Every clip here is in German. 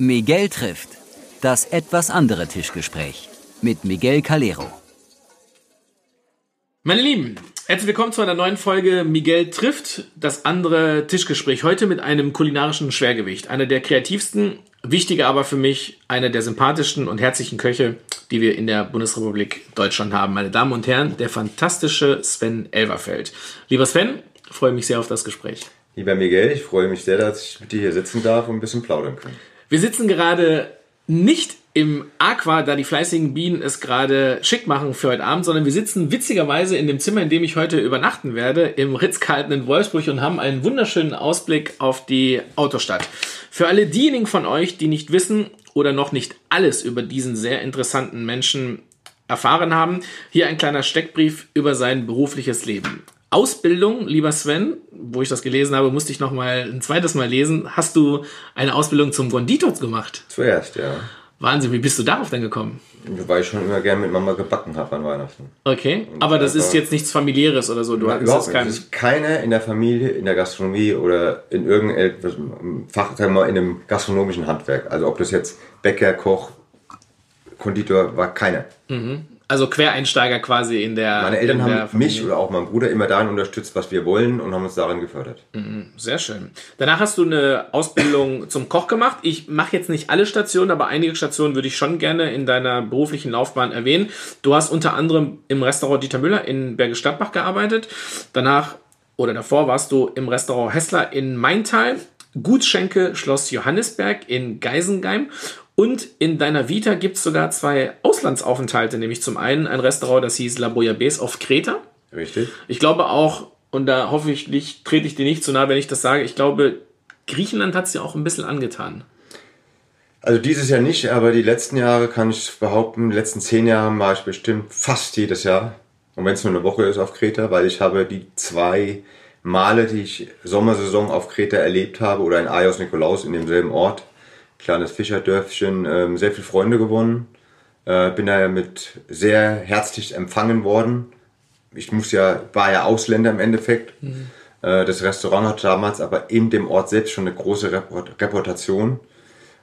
Miguel trifft. Das etwas andere Tischgespräch mit Miguel Calero. Meine Lieben, herzlich willkommen zu einer neuen Folge Miguel trifft. Das andere Tischgespräch. Heute mit einem kulinarischen Schwergewicht. Einer der kreativsten, wichtiger aber für mich, einer der sympathischsten und herzlichen Köche, die wir in der Bundesrepublik Deutschland haben. Meine Damen und Herren, der fantastische Sven Elverfeld. Lieber Sven, freue mich sehr auf das Gespräch. Lieber Miguel, ich freue mich sehr, dass ich mit dir hier sitzen darf und ein bisschen plaudern kann. Wir sitzen gerade nicht im Aqua, da die fleißigen Bienen es gerade schick machen für heute Abend, sondern wir sitzen witzigerweise in dem Zimmer, in dem ich heute übernachten werde, im Ritz-Carlton in Wolfsburg und haben einen wunderschönen Ausblick auf die Autostadt. Für alle diejenigen von euch, die nicht wissen oder noch nicht alles über diesen sehr interessanten Menschen erfahren haben, hier ein kleiner Steckbrief über sein berufliches Leben. Ausbildung, lieber Sven, wo ich das gelesen habe, musste ich noch mal ein zweites Mal lesen. Hast du eine Ausbildung zum Konditor gemacht? Zuerst, ja. Wahnsinn, wie bist du darauf denn gekommen? Weil ich schon immer gerne mit Mama gebacken habe an Weihnachten. Okay, aber das ist jetzt nichts familiäres oder so. Du hast überhaupt kein... Es ist keiner in der Familie, in der Gastronomie oder in irgendeinem Fach, sagen wir mal, in einem gastronomischen Handwerk. Also ob das jetzt Bäcker, Koch, Konditor war keiner. Mhm. Also Quereinsteiger quasi in der. Meine Eltern haben mich oder auch mein Bruder immer darin unterstützt, was wir wollen und haben uns darin gefördert. Mhm, sehr schön. Danach hast du eine Ausbildung zum Koch gemacht. Ich mache jetzt nicht alle Stationen, aber einige Stationen würde ich schon gerne in deiner beruflichen Laufbahn erwähnen. Du hast unter anderem im Restaurant Dieter Müller in Bergisch Gladbach gearbeitet. Danach oder davor warst du im Restaurant Hessler in Maintal. Gutschenke Schloss Johannisberg in Geisengeim und in deiner Vita gibt es sogar zwei Auslandsaufenthalte, nämlich zum einen ein Restaurant, das hieß La Bouillabaisse auf Kreta. Richtig. Ich glaube auch, und da hoffe ich, nicht, trete ich dir nicht zu nahe, wenn ich das sage, ich glaube, Griechenland hat es dir auch ein bisschen angetan. Also dieses Jahr nicht, aber die letzten Jahre kann ich behaupten, die letzten zehn Jahre war ich bestimmt fast jedes Jahr. Und wenn es nur eine Woche ist auf Kreta, weil ich habe die zwei Male, die ich Sommersaison auf Kreta erlebt habe, oder in Aios Nikolaus in demselben Ort, kleines Fischerdörfchen, ähm, sehr viele Freunde gewonnen. Äh, bin da ja mit sehr herzlich empfangen worden. Ich muss ja, war ja Ausländer im Endeffekt. Mhm. Äh, das Restaurant hat damals aber in dem Ort selbst schon eine große Reputation,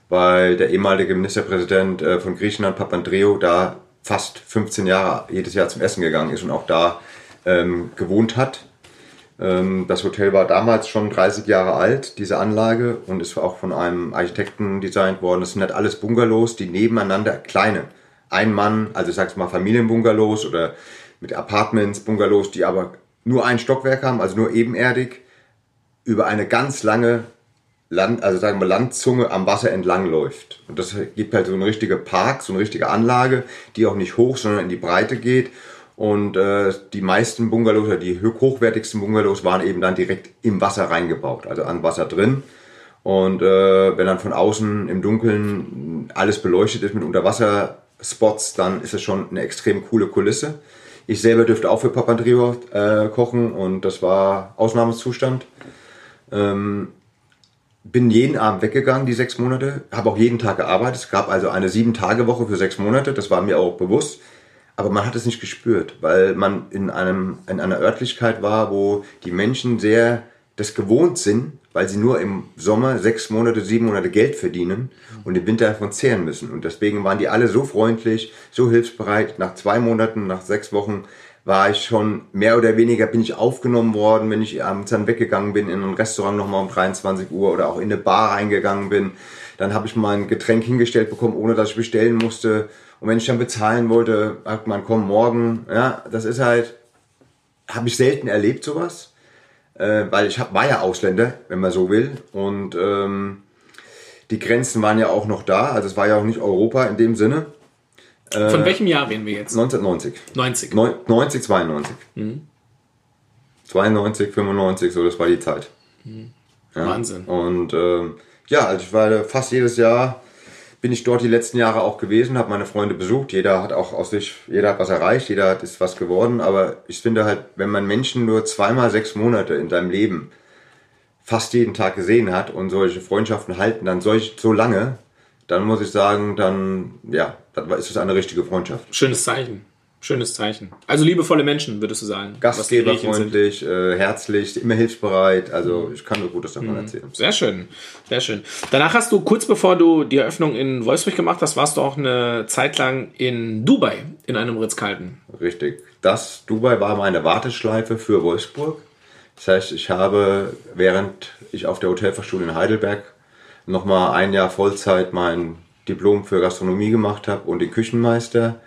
weil der ehemalige Ministerpräsident äh, von Griechenland, Papandreou, da fast 15 Jahre jedes Jahr zum Essen gegangen ist und auch da ähm, gewohnt hat. Ähm, das Hotel war damals schon 30 Jahre alt, diese Anlage, und ist auch von einem Architekten designt worden. Das sind halt alles Bungalows, die nebeneinander kleine, ein Mann, also ich sag's mal Familienbungalows oder mit Apartments, Bungalows, die aber nur ein Stockwerk haben, also nur ebenerdig, über eine ganz lange Land, also sagen wir Landzunge am Wasser entlang läuft. Und das gibt halt so eine richtige Park, so eine richtige Anlage, die auch nicht hoch, sondern in die Breite geht und äh, die meisten Bungalows oder die hochwertigsten Bungalows waren eben dann direkt im Wasser reingebaut, also an Wasser drin. Und äh, wenn dann von außen im Dunkeln alles beleuchtet ist mit Unterwasserspots, dann ist es schon eine extrem coole Kulisse. Ich selber dürfte auch für Papandreou äh, kochen und das war Ausnahmezustand. Ähm, bin jeden Abend weggegangen, die sechs Monate, habe auch jeden Tag gearbeitet. Es gab also eine Sieben-Tage-Woche für sechs Monate, das war mir auch bewusst aber man hat es nicht gespürt, weil man in, einem, in einer Örtlichkeit war, wo die Menschen sehr das gewohnt sind, weil sie nur im Sommer sechs Monate, sieben Monate Geld verdienen und im Winter davon zehren müssen. Und deswegen waren die alle so freundlich, so hilfsbereit. Nach zwei Monaten, nach sechs Wochen war ich schon mehr oder weniger bin ich aufgenommen worden, wenn ich abends dann weggegangen bin in ein Restaurant nochmal um 23 Uhr oder auch in eine Bar reingegangen bin. Dann habe ich mein Getränk hingestellt bekommen, ohne dass ich bestellen musste. Und wenn ich dann bezahlen wollte, sagt man, komm morgen. Ja, das ist halt, habe ich selten erlebt sowas, äh, weil ich hab, war ja Ausländer, wenn man so will. Und ähm, die Grenzen waren ja auch noch da, also es war ja auch nicht Europa in dem Sinne. Äh, Von welchem Jahr reden wir jetzt? 1990. 90. 90, 92. Mhm. 92, 95, so, das war die Zeit. Mhm. Ja. Wahnsinn. Und ähm, ja, also ich war fast jedes Jahr bin ich dort die letzten Jahre auch gewesen, habe meine Freunde besucht. Jeder hat auch aus sich, jeder hat was erreicht, jeder hat ist was geworden. Aber ich finde halt, wenn man Menschen nur zweimal sechs Monate in seinem Leben fast jeden Tag gesehen hat und solche Freundschaften halten dann solch, so lange, dann muss ich sagen, dann ja, dann ist es eine richtige Freundschaft. Schönes Zeichen. Schönes Zeichen. Also liebevolle Menschen, würdest du sagen. Gastgeberfreundlich, äh, herzlich, immer hilfsbereit. Also ich kann nur Gutes davon Mhm. erzählen. Sehr schön, sehr schön. Danach hast du, kurz bevor du die Eröffnung in Wolfsburg gemacht hast, warst du auch eine Zeit lang in Dubai, in einem Ritz-Carlton. Richtig. Das Dubai war meine Warteschleife für Wolfsburg. Das heißt, ich habe, während ich auf der Hotelfachschule in Heidelberg nochmal ein Jahr Vollzeit mein Diplom für Gastronomie gemacht habe und den Küchenmeister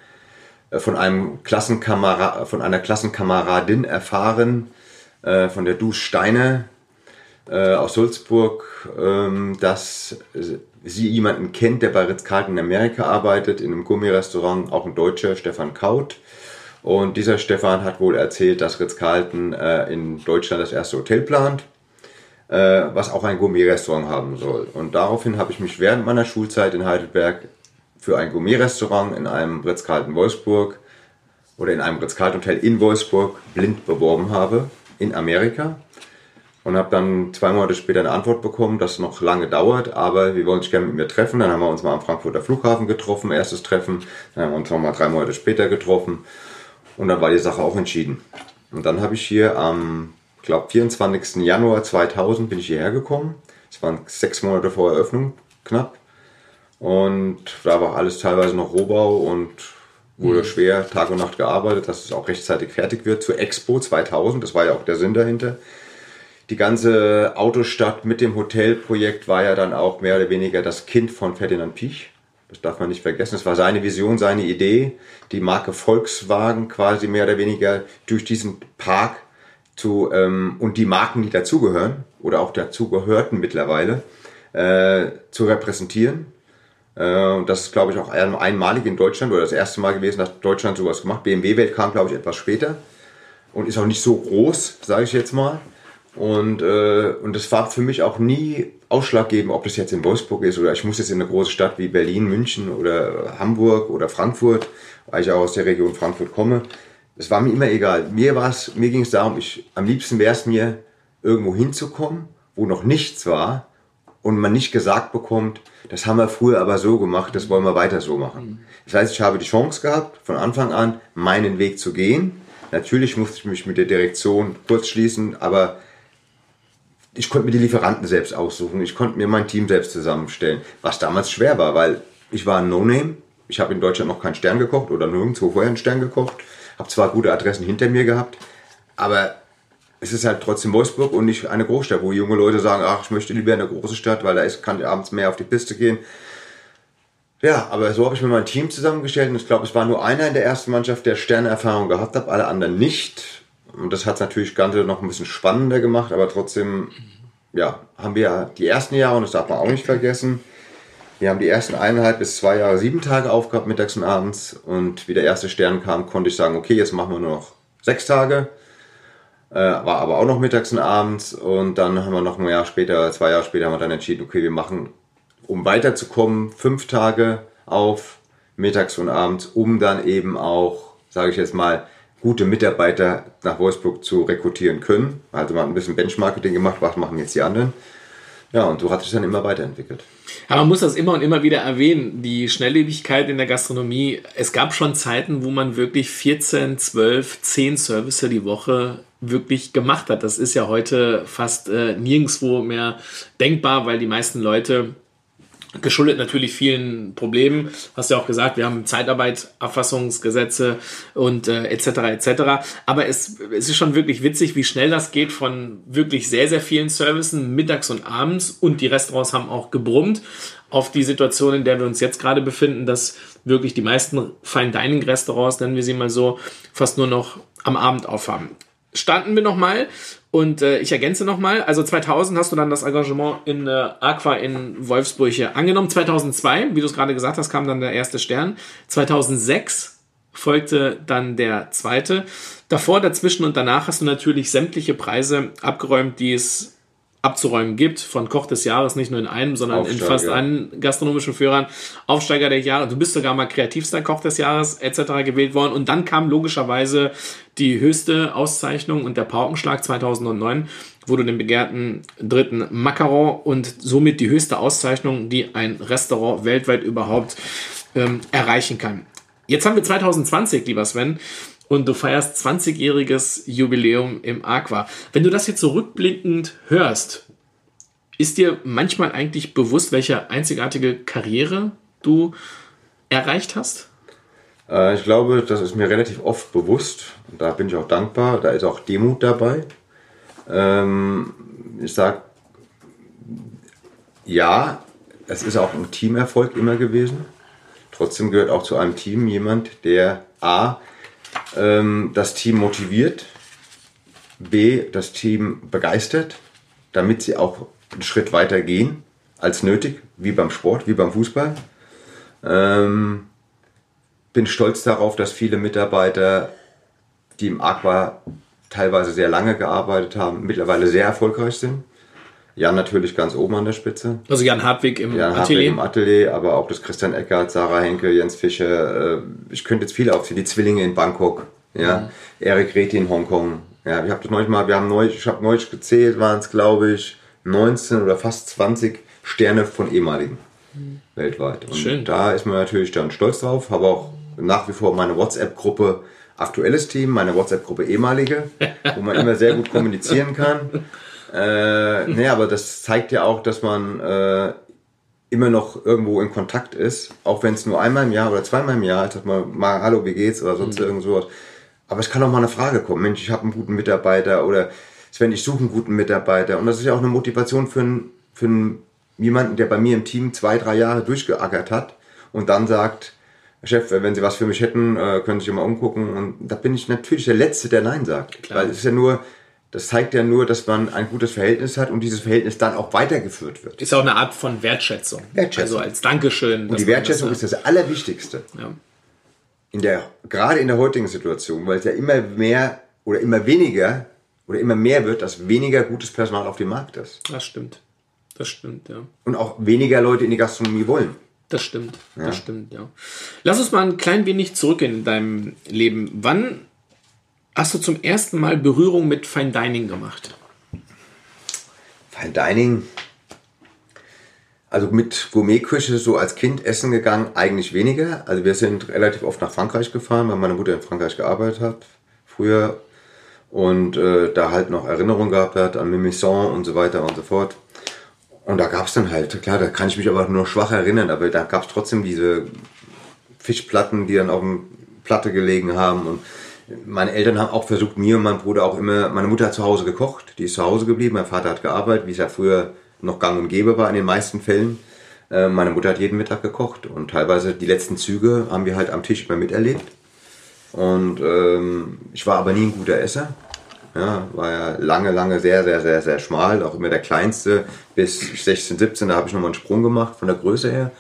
von einem Klassenkamera von einer Klassenkameradin erfahren, äh, von der Dus Steiner äh, aus Sulzburg, ähm, dass sie jemanden kennt, der bei Ritz-Carlton in Amerika arbeitet, in einem Gummirestaurant, auch ein Deutscher, Stefan Kaut. Und dieser Stefan hat wohl erzählt, dass Ritz-Carlton äh, in Deutschland das erste Hotel plant, äh, was auch ein Gourmet-Restaurant haben soll. Und daraufhin habe ich mich während meiner Schulzeit in Heidelberg für ein Gourmet-Restaurant in einem Ritz-Carlton Wolfsburg oder in einem Ritz-Carlton-Hotel in Wolfsburg blind beworben habe in Amerika. Und habe dann zwei Monate später eine Antwort bekommen, dass es noch lange dauert, aber wir wollen sich gerne mit mir treffen. Dann haben wir uns mal am Frankfurter Flughafen getroffen, erstes Treffen. Dann haben wir uns noch mal drei Monate später getroffen. Und dann war die Sache auch entschieden. Und dann habe ich hier am, glaube 24. Januar 2000 bin ich hierher gekommen. Es waren sechs Monate vor Eröffnung, knapp. Und da war alles teilweise noch Rohbau und wurde schwer Tag und Nacht gearbeitet, dass es auch rechtzeitig fertig wird zur Expo 2000. Das war ja auch der Sinn dahinter. Die ganze Autostadt mit dem Hotelprojekt war ja dann auch mehr oder weniger das Kind von Ferdinand Piech. Das darf man nicht vergessen. Es war seine Vision, seine Idee, die Marke Volkswagen quasi mehr oder weniger durch diesen Park zu ähm, und die Marken, die dazugehören oder auch dazugehörten mittlerweile, äh, zu repräsentieren. Äh, und das ist, glaube ich, auch ein- einmalig in Deutschland oder das erste Mal gewesen, dass Deutschland sowas gemacht. BMW-Welt kam, glaube ich, etwas später und ist auch nicht so groß, sage ich jetzt mal. Und, äh, und das war für mich auch nie ausschlaggebend, ob das jetzt in Wolfsburg ist oder ich muss jetzt in eine große Stadt wie Berlin, München oder Hamburg oder Frankfurt, weil ich auch aus der Region Frankfurt komme. Das war mir immer egal. Mir mir ging es darum, ich, am liebsten wäre es mir, irgendwo hinzukommen, wo noch nichts war und man nicht gesagt bekommt, das haben wir früher aber so gemacht, das wollen wir weiter so machen. Das heißt, ich habe die Chance gehabt, von Anfang an meinen Weg zu gehen. Natürlich musste ich mich mit der Direktion kurz schließen, aber ich konnte mir die Lieferanten selbst aussuchen, ich konnte mir mein Team selbst zusammenstellen, was damals schwer war, weil ich war ein No-Name, ich habe in Deutschland noch keinen Stern gekocht oder nirgendwo vorher einen Stern gekocht, habe zwar gute Adressen hinter mir gehabt, aber es ist halt trotzdem Wolfsburg und nicht eine Großstadt, wo junge Leute sagen, ach, ich möchte lieber in eine große Stadt, weil da ist, kann ich abends mehr auf die Piste gehen. Ja, aber so habe ich mir mein Team zusammengestellt und ich glaube, es war nur einer in der ersten Mannschaft, der Sternerfahrung gehabt hat, alle anderen nicht. Und das hat es natürlich Ganze noch ein bisschen spannender gemacht, aber trotzdem, ja, haben wir die ersten Jahre, und das darf man auch nicht vergessen, wir haben die ersten eineinhalb bis zwei Jahre sieben Tage aufgehabt, mittags und abends. Und wie der erste Stern kam, konnte ich sagen, okay, jetzt machen wir nur noch sechs Tage. Äh, war aber auch noch mittags und abends. Und dann haben wir noch ein Jahr später, zwei Jahre später, haben wir dann entschieden, okay, wir machen, um weiterzukommen, fünf Tage auf, mittags und abends, um dann eben auch, sage ich jetzt mal, gute Mitarbeiter nach Wolfsburg zu rekrutieren können. Also man hat ein bisschen Benchmarketing gemacht, was machen jetzt die anderen. Ja, und so hat sich dann immer weiterentwickelt. Aber man muss das immer und immer wieder erwähnen, die Schnelllebigkeit in der Gastronomie. Es gab schon Zeiten, wo man wirklich 14, 12, 10 Service die Woche wirklich gemacht hat. Das ist ja heute fast äh, nirgendwo mehr denkbar, weil die meisten Leute geschuldet natürlich vielen Problemen. Hast du ja auch gesagt, wir haben Zeitarbeit, Erfassungsgesetze und äh, etc. etc. Aber es, es ist schon wirklich witzig, wie schnell das geht von wirklich sehr, sehr vielen Services mittags und abends und die Restaurants haben auch gebrummt auf die Situation, in der wir uns jetzt gerade befinden, dass wirklich die meisten Fine Dining Restaurants, nennen wir sie mal so, fast nur noch am Abend aufhaben. Starten wir nochmal und äh, ich ergänze nochmal. Also 2000 hast du dann das Engagement in äh, Aqua in Wolfsburg hier angenommen. 2002, wie du es gerade gesagt hast, kam dann der erste Stern. 2006 folgte dann der zweite. Davor, dazwischen und danach hast du natürlich sämtliche Preise abgeräumt, die es abzuräumen gibt, von Koch des Jahres, nicht nur in einem, sondern in Aufsteiger. fast allen gastronomischen Führern, Aufsteiger der Jahre. Du bist sogar mal kreativster Koch des Jahres etc. gewählt worden. Und dann kam logischerweise die höchste Auszeichnung und der Paukenschlag 2009, wo du den begehrten dritten Macaron und somit die höchste Auszeichnung, die ein Restaurant weltweit überhaupt ähm, erreichen kann. Jetzt haben wir 2020, lieber Sven, und du feierst 20-jähriges Jubiläum im Aqua. Wenn du das jetzt so rückblickend hörst, ist dir manchmal eigentlich bewusst, welche einzigartige Karriere du erreicht hast? Äh, ich glaube, das ist mir relativ oft bewusst. Da bin ich auch dankbar. Da ist auch Demut dabei. Ähm, ich sage, ja, es ist auch ein Teamerfolg immer gewesen. Trotzdem gehört auch zu einem Team jemand, der A, ähm, das Team motiviert, B, das Team begeistert, damit sie auch einen Schritt weiter gehen als nötig, wie beim Sport, wie beim Fußball. Ähm, bin stolz darauf, dass viele Mitarbeiter, die im Aqua teilweise sehr lange gearbeitet haben, mittlerweile sehr erfolgreich sind. Jan natürlich ganz oben an der Spitze. Also Jan Hartwig im Jan Atelier. Hartwig im Atelier, aber auch das Christian Eckert, Sarah Henke, Jens Fischer. äh, Ich könnte jetzt viele aufzählen. Die Zwillinge in Bangkok, ja. Erik Rethi in Hongkong. Ja, ich habe das neulich mal, wir haben neulich, ich habe neulich gezählt, waren es glaube ich 19 oder fast 20 Sterne von ehemaligen weltweit. Und Schön. da ist man natürlich dann stolz drauf. Habe auch nach wie vor meine WhatsApp-Gruppe aktuelles Team, meine WhatsApp-Gruppe ehemalige, wo man immer sehr gut kommunizieren kann. Äh, nee, aber das zeigt ja auch, dass man äh, immer noch irgendwo in Kontakt ist, auch wenn es nur einmal im Jahr oder zweimal im Jahr ist, dass man mal Hallo, wie geht's oder sonst irgend sowas. Aber es kann auch mal eine Frage kommen. Mensch, ich habe einen guten Mitarbeiter oder Sven, ich suche einen guten Mitarbeiter. Und das ist ja auch eine Motivation für, einen, für einen, jemanden, der bei mir im Team zwei, drei Jahre durchgeackert hat und dann sagt, Chef, wenn Sie was für mich hätten, äh, können Sie sich mal umgucken. Und da bin ich natürlich der Letzte, der Nein sagt. Klar. Weil es ist ja nur, das zeigt ja nur, dass man ein gutes Verhältnis hat und dieses Verhältnis dann auch weitergeführt wird. Ist auch eine Art von Wertschätzung. Wertschätzung. Also als Dankeschön. Und die Wertschätzung ist das Allerwichtigste. Ja. In der, gerade in der heutigen Situation, weil es ja immer mehr oder immer weniger oder immer mehr wird, dass weniger gutes Personal auf dem Markt ist. Das stimmt. Das stimmt, ja. Und auch weniger Leute in die Gastronomie wollen. Das stimmt. Das stimmt, ja. Lass uns mal ein klein wenig zurückgehen in deinem Leben. Wann hast du zum ersten Mal Berührung mit Fine Dining gemacht? Fine Dining. Also mit Gourmetküche so als Kind essen gegangen, eigentlich weniger. Also wir sind relativ oft nach Frankreich gefahren, weil meine Mutter in Frankreich gearbeitet hat, früher. Und äh, da halt noch Erinnerungen gehabt hat an Mimizan und so weiter und so fort. Und da gab es dann halt, klar, da kann ich mich aber nur schwach erinnern, aber da gab es trotzdem diese Fischplatten, die dann auf dem Platte gelegen haben. Und meine Eltern haben auch versucht, mir und meinem Bruder auch immer, meine Mutter hat zu Hause gekocht, die ist zu Hause geblieben, mein Vater hat gearbeitet, wie es ja früher noch gang und gäbe war in den meisten Fällen. Äh, Meine Mutter hat jeden Mittag gekocht und teilweise die letzten Züge haben wir halt am Tisch immer miterlebt. Und ähm, ich war aber nie ein guter Esser. Ja, war ja lange, lange sehr, sehr, sehr, sehr schmal. Auch immer der kleinste bis 16, 17. Da habe ich nochmal einen Sprung gemacht von der Größe her.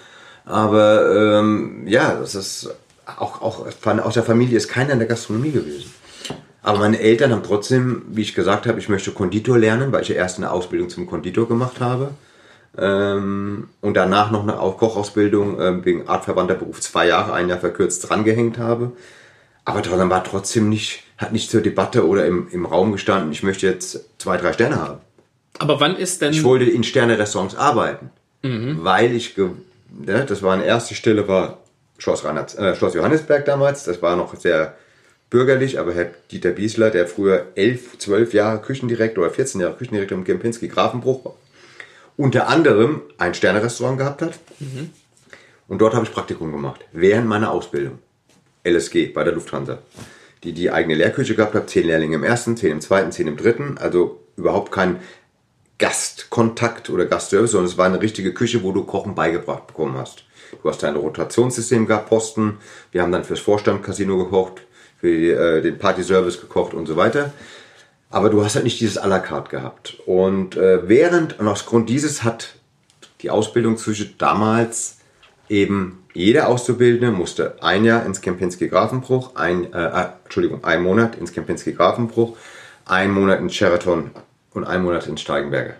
Aber ähm, ja, das ist auch, auch von, aus der Familie ist keiner in der Gastronomie gewesen. Aber meine Eltern haben trotzdem, wie ich gesagt habe, ich möchte Konditor lernen, weil ich ja erst eine Ausbildung zum Konditor gemacht habe. Ähm, und danach noch eine Au- Kochausbildung ähm, wegen artverwandter Beruf zwei Jahre, ein Jahr verkürzt drangehängt habe. Aber dann war trotzdem nicht, hat nicht zur Debatte oder im, im Raum gestanden, ich möchte jetzt zwei, drei Sterne haben. Aber wann ist denn. Ich wollte in Sterne-Restaurants arbeiten, weil ich, ge ne, das war eine erste Stelle, war Schloss, Reinhardt, äh, Schloss Johannesberg damals, das war noch sehr bürgerlich, aber Herr Dieter Biesler, der früher elf, zwölf Jahre Küchendirektor oder 14 Jahre Küchendirektor im Kempinski Grafenbruch war, unter anderem ein Sterne-Restaurant gehabt hat. Und dort habe ich Praktikum gemacht, während meiner Ausbildung. LSG bei der Lufthansa. Die die eigene Lehrküche gehabt hat, zehn Lehrlinge im ersten, zehn im zweiten, zehn im dritten. Also überhaupt kein Gastkontakt oder Gastservice, sondern es war eine richtige Küche, wo du Kochen beigebracht bekommen hast. Du hast dein Rotationssystem gehabt, Posten. Wir haben dann fürs Vorstand Casino gekocht, für äh, den Partyservice gekocht und so weiter. Aber du hast halt nicht dieses à la carte gehabt. Und äh, während, und aus Grund dieses hat die Ausbildung zwischen damals eben jeder Auszubildende musste ein Jahr ins Kempinski Grafenbruch, ein, äh, äh, Entschuldigung, ein Monat ins Kempinski Grafenbruch, ein Monat in Sheraton und ein Monat in Steigenberge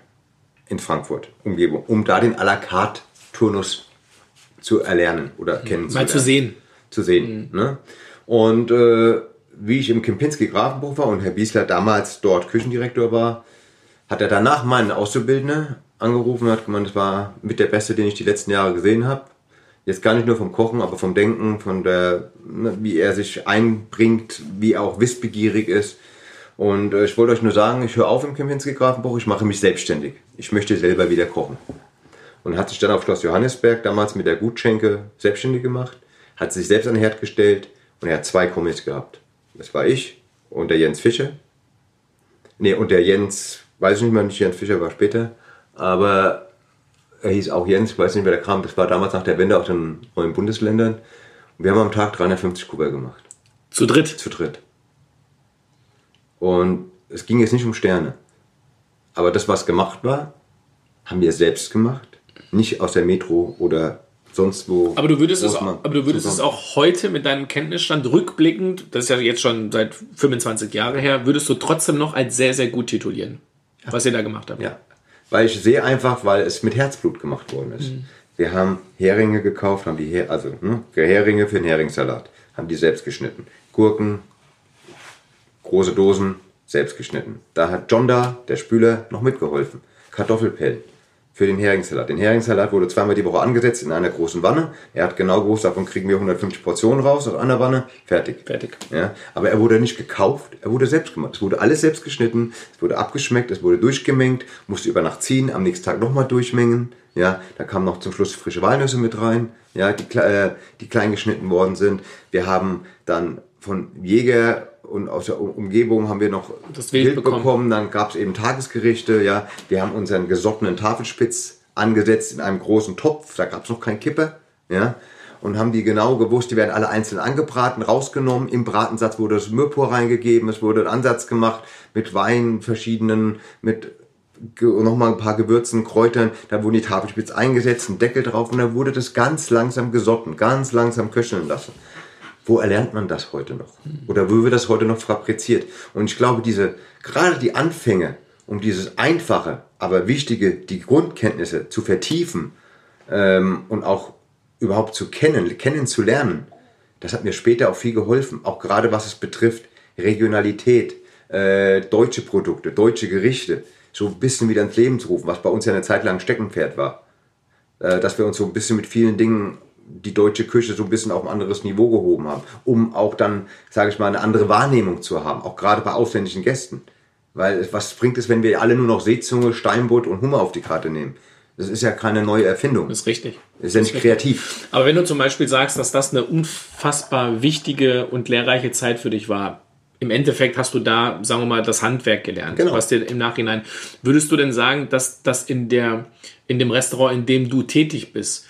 in Frankfurt, Umgebung, um da den à la carte Turnus zu erlernen oder kennenzulernen Mal zu sehen. zu sehen. Ne? Und äh, wie ich im Kempinski Grafenbruch war und Herr Biesler damals dort Küchendirektor war, hat er danach meinen Auszubildenden angerufen und hat gemeint, das war mit der Beste, den ich die letzten Jahre gesehen habe. Jetzt gar nicht nur vom Kochen, aber vom Denken, von der, ne, wie er sich einbringt, wie er auch wissbegierig ist. Und äh, ich wollte euch nur sagen, ich höre auf im Kempinski Grafenbruch, ich mache mich selbstständig. Ich möchte selber wieder kochen. Und hat sich dann auf Schloss Johannesberg damals mit der Gutschenke selbstständig gemacht, hat sich selbst an den Herd gestellt und er hat zwei Kommis gehabt. Das war ich und der Jens Fischer. Nee, und der Jens, weiß ich nicht mehr, nicht Jens Fischer war später, aber er hieß auch Jens, ich weiß nicht, wer der kam. Das war damals nach der Wende aus den neuen Bundesländern. Und wir haben am Tag 350 Kuba gemacht. Zu dritt? Zu dritt. Und es ging jetzt nicht um Sterne. Aber das, was gemacht war, haben wir selbst gemacht. Nicht aus der Metro oder sonst wo. Aber du würdest, es, auch, aber du würdest es auch heute mit deinem Kenntnisstand rückblickend, das ist ja jetzt schon seit 25 Jahren her, würdest du trotzdem noch als sehr, sehr gut titulieren, ja. was ihr da gemacht habt. Ja, weil ich sehe einfach, weil es mit Herzblut gemacht worden ist. Mhm. Wir haben Heringe gekauft, haben die Her also ne, Heringe für den Heringssalat, haben die selbst geschnitten. Gurken, große Dosen, selbst geschnitten. Da hat John da, der Spüler, noch mitgeholfen. Kartoffelpellen für den Heringssalat. Den Heringssalat wurde zweimal die Woche angesetzt in einer großen Wanne. Er hat genau gewusst, davon kriegen wir 150 Portionen raus aus einer Wanne. Fertig. Fertig. Ja, aber er wurde nicht gekauft, er wurde selbst gemacht. Es wurde alles selbst geschnitten, es wurde abgeschmeckt, es wurde durchgemengt, musste über Nacht ziehen, am nächsten Tag nochmal durchmengen. Ja, da kamen noch zum Schluss frische Walnüsse mit rein, ja, die, äh, die klein geschnitten worden sind. Wir haben dann von Jäger und aus der Umgebung haben wir noch das Wild, bekommen. bekommen. Dann gab es eben Tagesgerichte. Ja, wir haben unseren gesottenen Tafelspitz angesetzt in einem großen Topf. Da gab es noch kein Kippe. Ja, und haben die genau gewusst, die werden alle einzeln angebraten, rausgenommen. Im Bratensatz wurde das Mürpur reingegeben, es wurde ein Ansatz gemacht mit Wein, verschiedenen, mit nochmal ein paar Gewürzen, Kräutern, da wurden die Tafelspitz eingesetzt, ein Deckel drauf und dann wurde das ganz langsam gesotten, ganz langsam köcheln lassen wo erlernt man das heute noch? Oder wo wird das heute noch fabriziert? Und ich glaube, diese, gerade die Anfänge, um dieses einfache, aber wichtige, die Grundkenntnisse zu vertiefen ähm, und auch überhaupt zu kennen, kennenzulernen, das hat mir später auch viel geholfen. Auch gerade was es betrifft Regionalität, äh, deutsche Produkte, deutsche Gerichte, so ein bisschen wieder ins Leben zu rufen, was bei uns ja eine Zeit lang Steckenpferd war. Äh, dass wir uns so ein bisschen mit vielen Dingen die deutsche Küche so ein bisschen auf ein anderes Niveau gehoben haben, um auch dann, sage ich mal, eine andere Wahrnehmung zu haben, auch gerade bei ausländischen Gästen. Weil was bringt es, wenn wir alle nur noch Seezunge, Steinbutt und Hummer auf die Karte nehmen? Das ist ja keine neue Erfindung. Das ist richtig. Das ist ja nicht kreativ. Aber wenn du zum Beispiel sagst, dass das eine unfassbar wichtige und lehrreiche Zeit für dich war, im Endeffekt hast du da, sagen wir mal, das Handwerk gelernt, genau. was dir im Nachhinein. Würdest du denn sagen, dass das in der in dem Restaurant, in dem du tätig bist,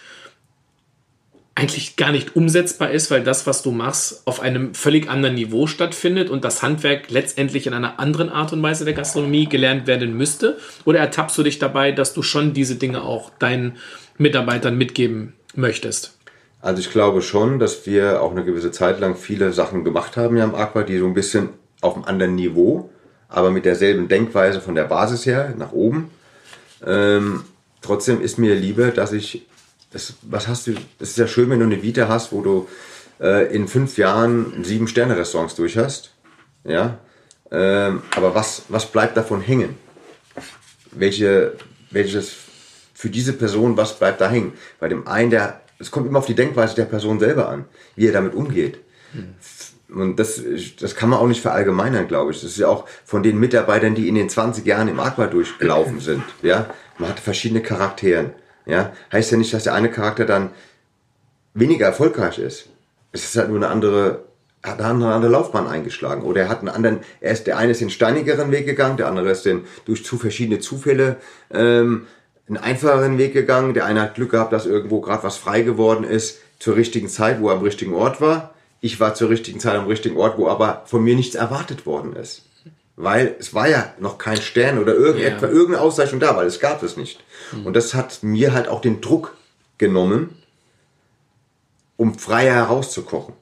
eigentlich gar nicht umsetzbar ist, weil das, was du machst, auf einem völlig anderen Niveau stattfindet und das Handwerk letztendlich in einer anderen Art und Weise der Gastronomie gelernt werden müsste? Oder ertappst du dich dabei, dass du schon diese Dinge auch deinen Mitarbeitern mitgeben möchtest? Also ich glaube schon, dass wir auch eine gewisse Zeit lang viele Sachen gemacht haben ja am Aqua, die so ein bisschen auf einem anderen Niveau, aber mit derselben Denkweise von der Basis her nach oben. Ähm, trotzdem ist mir lieber, dass ich das, was hast du, es ist ja schön, wenn du eine Vita hast, wo du äh, in fünf Jahren sieben Sterne-Restaurants durch hast. Ja. Ähm, aber was, was bleibt davon hängen? Welche, welches für diese Person, was bleibt da hängen? Bei dem einen, der, es kommt immer auf die Denkweise der Person selber an, wie er damit umgeht. Mhm. Und das, das kann man auch nicht verallgemeinern, glaube ich. Das ist ja auch von den Mitarbeitern, die in den 20 Jahren im Aqua durchgelaufen sind. Ja, man hat verschiedene Charakteren. Ja, heißt ja nicht, dass der eine Charakter dann weniger erfolgreich ist. Es ist halt nur eine andere, hat eine andere Laufbahn eingeschlagen. Oder er hat einen anderen, er ist, der eine ist den steinigeren Weg gegangen, der andere ist den durch zu verschiedene Zufälle ähm, einen einfacheren Weg gegangen. Der eine hat Glück gehabt, dass irgendwo gerade was frei geworden ist zur richtigen Zeit, wo er am richtigen Ort war. Ich war zur richtigen Zeit am richtigen Ort, wo aber von mir nichts erwartet worden ist. Weil es war ja noch kein Stern oder irgendetwas, ja. irgendeine Auszeichnung da, weil es gab es nicht. Mhm. Und das hat mir halt auch den Druck genommen, um freier herauszukochen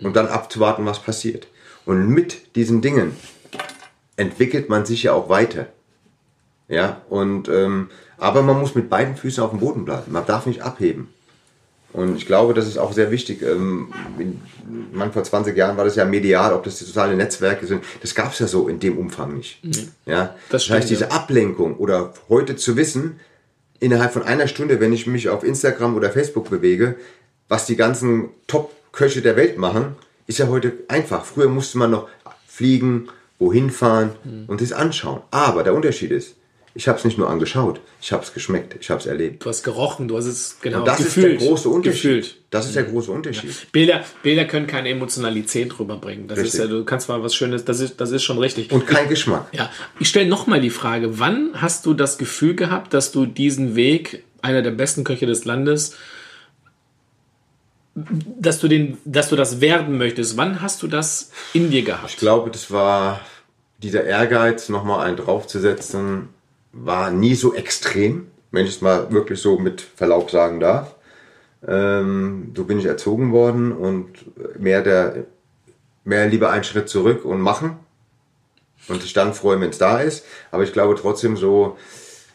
und dann abzuwarten, was passiert. Und mit diesen Dingen entwickelt man sich ja auch weiter. Ja, und ähm, aber man muss mit beiden Füßen auf dem Boden bleiben. Man darf nicht abheben. Und ich glaube, das ist auch sehr wichtig. Ähm, man, vor 20 Jahren war das ja medial, ob das die sozialen Netzwerke sind. Das gab es ja so in dem Umfang nicht. Mhm. Ja? Das, das stimmt, heißt, diese. Ablenkung oder heute zu wissen, innerhalb von einer Stunde, wenn ich mich auf Instagram oder Facebook bewege, was die ganzen Top-Köche der Welt machen, ist ja heute einfach. Früher musste man noch fliegen, wohin fahren und es anschauen. Aber der Unterschied ist, ich habe es nicht nur angeschaut, ich habe es geschmeckt, ich habe es erlebt. Du hast gerochen, du hast es genau Und das gefühlt. ist der große Unterschied. Gefühlt. Das ist der große Unterschied. Bilder, Bilder können keine Emotionalität rüberbringen. Das ist Richtig. ja, du kannst mal was Schönes, das ist, das ist schon richtig. Und kein Geschmack. Ja, ich stelle nochmal die Frage, wann hast du das Gefühl gehabt, dass du diesen Weg, einer der besten Köche des Landes, dass du, den, dass du das werden möchtest? Wann hast du das in dir gehabt? Ich glaube, das war dieser Ehrgeiz, nochmal einen draufzusetzen, war nie so extrem, wenn ich es mal wirklich so mit Verlaub sagen darf. Ähm, so bin ich erzogen worden und mehr der, mehr lieber einen Schritt zurück und machen und sich dann freuen, wenn es da ist. Aber ich glaube trotzdem so,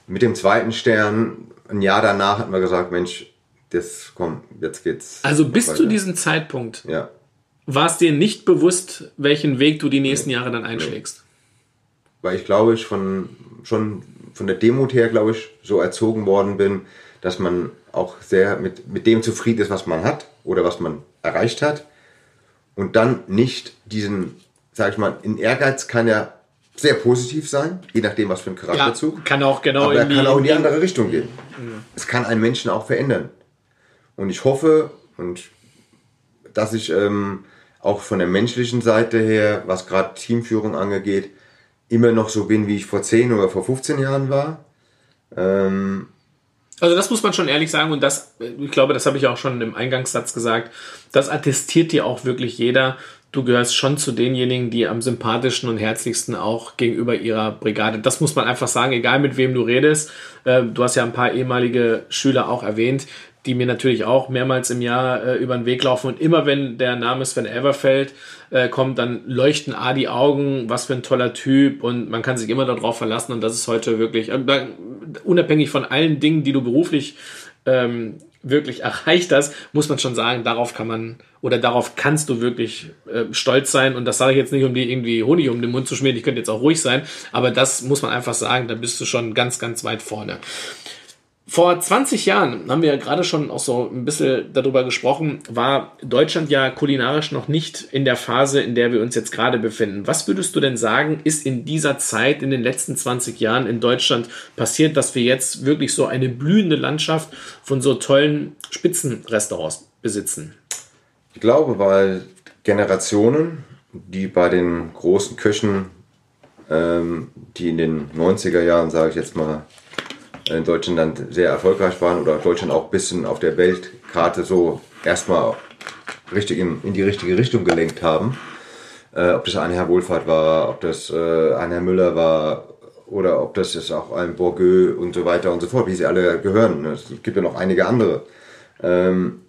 mit dem zweiten Stern, ein Jahr danach hat man gesagt, Mensch, das, komm, jetzt geht's. Also bis weiter. zu diesem Zeitpunkt Ja. war es dir nicht bewusst, welchen Weg du die nächsten Jahre dann einschlägst. weil ich glaube ich von schon von der Demut her glaube ich so erzogen worden bin, dass man auch sehr mit mit dem zufrieden ist, was man hat oder was man erreicht hat. Und dann nicht diesen, sag ich mal, in Ehrgeiz kann ja sehr positiv sein, je nachdem was für ein Ja, Charakterzug, kann auch genau aber er in die, kann auch in die andere Richtung gehen. Es kann einen Menschen auch verändern. Und ich hoffe und dass ich ähm, auch von der menschlichen Seite her, was gerade Teamführung angeht, immer noch so bin, wie ich vor 10 oder vor 15 Jahren war. Ähm, Also das muss man schon ehrlich sagen und das, ich glaube, das habe ich auch schon im Eingangssatz gesagt, das attestiert dir auch wirklich jeder. Du gehörst schon zu denjenigen, die am sympathischsten und herzlichsten auch gegenüber ihrer Brigade. Das muss man einfach sagen, egal mit wem du redest. Äh, Du hast ja ein paar ehemalige Schüler auch erwähnt, die mir natürlich auch mehrmals im Jahr äh, über den Weg laufen. Und immer wenn der Name Sven Everfeld äh, kommt, dann leuchten A die Augen, was für ein toller Typ und man kann sich immer darauf verlassen. Und das ist heute wirklich, äh, unabhängig von allen Dingen, die du beruflich ähm, wirklich erreicht hast, muss man schon sagen, darauf kann man oder darauf kannst du wirklich äh, stolz sein. Und das sage ich jetzt nicht, um dir irgendwie Honig um den Mund zu schmieren. Ich könnte jetzt auch ruhig sein, aber das muss man einfach sagen, da bist du schon ganz, ganz weit vorne. Vor 20 Jahren haben wir ja gerade schon auch so ein bisschen darüber gesprochen, war Deutschland ja kulinarisch noch nicht in der Phase, in der wir uns jetzt gerade befinden. Was würdest du denn sagen, ist in dieser Zeit, in den letzten 20 Jahren in Deutschland passiert, dass wir jetzt wirklich so eine blühende Landschaft von so tollen Spitzenrestaurants besitzen? ich glaube, weil Generationen, die bei den großen Köchen, ähm, die in den 90er Jahren, sage ich jetzt mal, in Deutschland dann sehr erfolgreich waren oder Deutschland auch ein bisschen auf der Weltkarte so erstmal richtig in, in die richtige Richtung gelenkt haben. Äh, ob das ein Herr Wohlfahrt war, ob das äh, ein Herr Müller war oder ob das jetzt auch ein Bourgueux und so weiter und so fort, wie sie alle gehören. Es gibt ja noch einige andere. Ähm,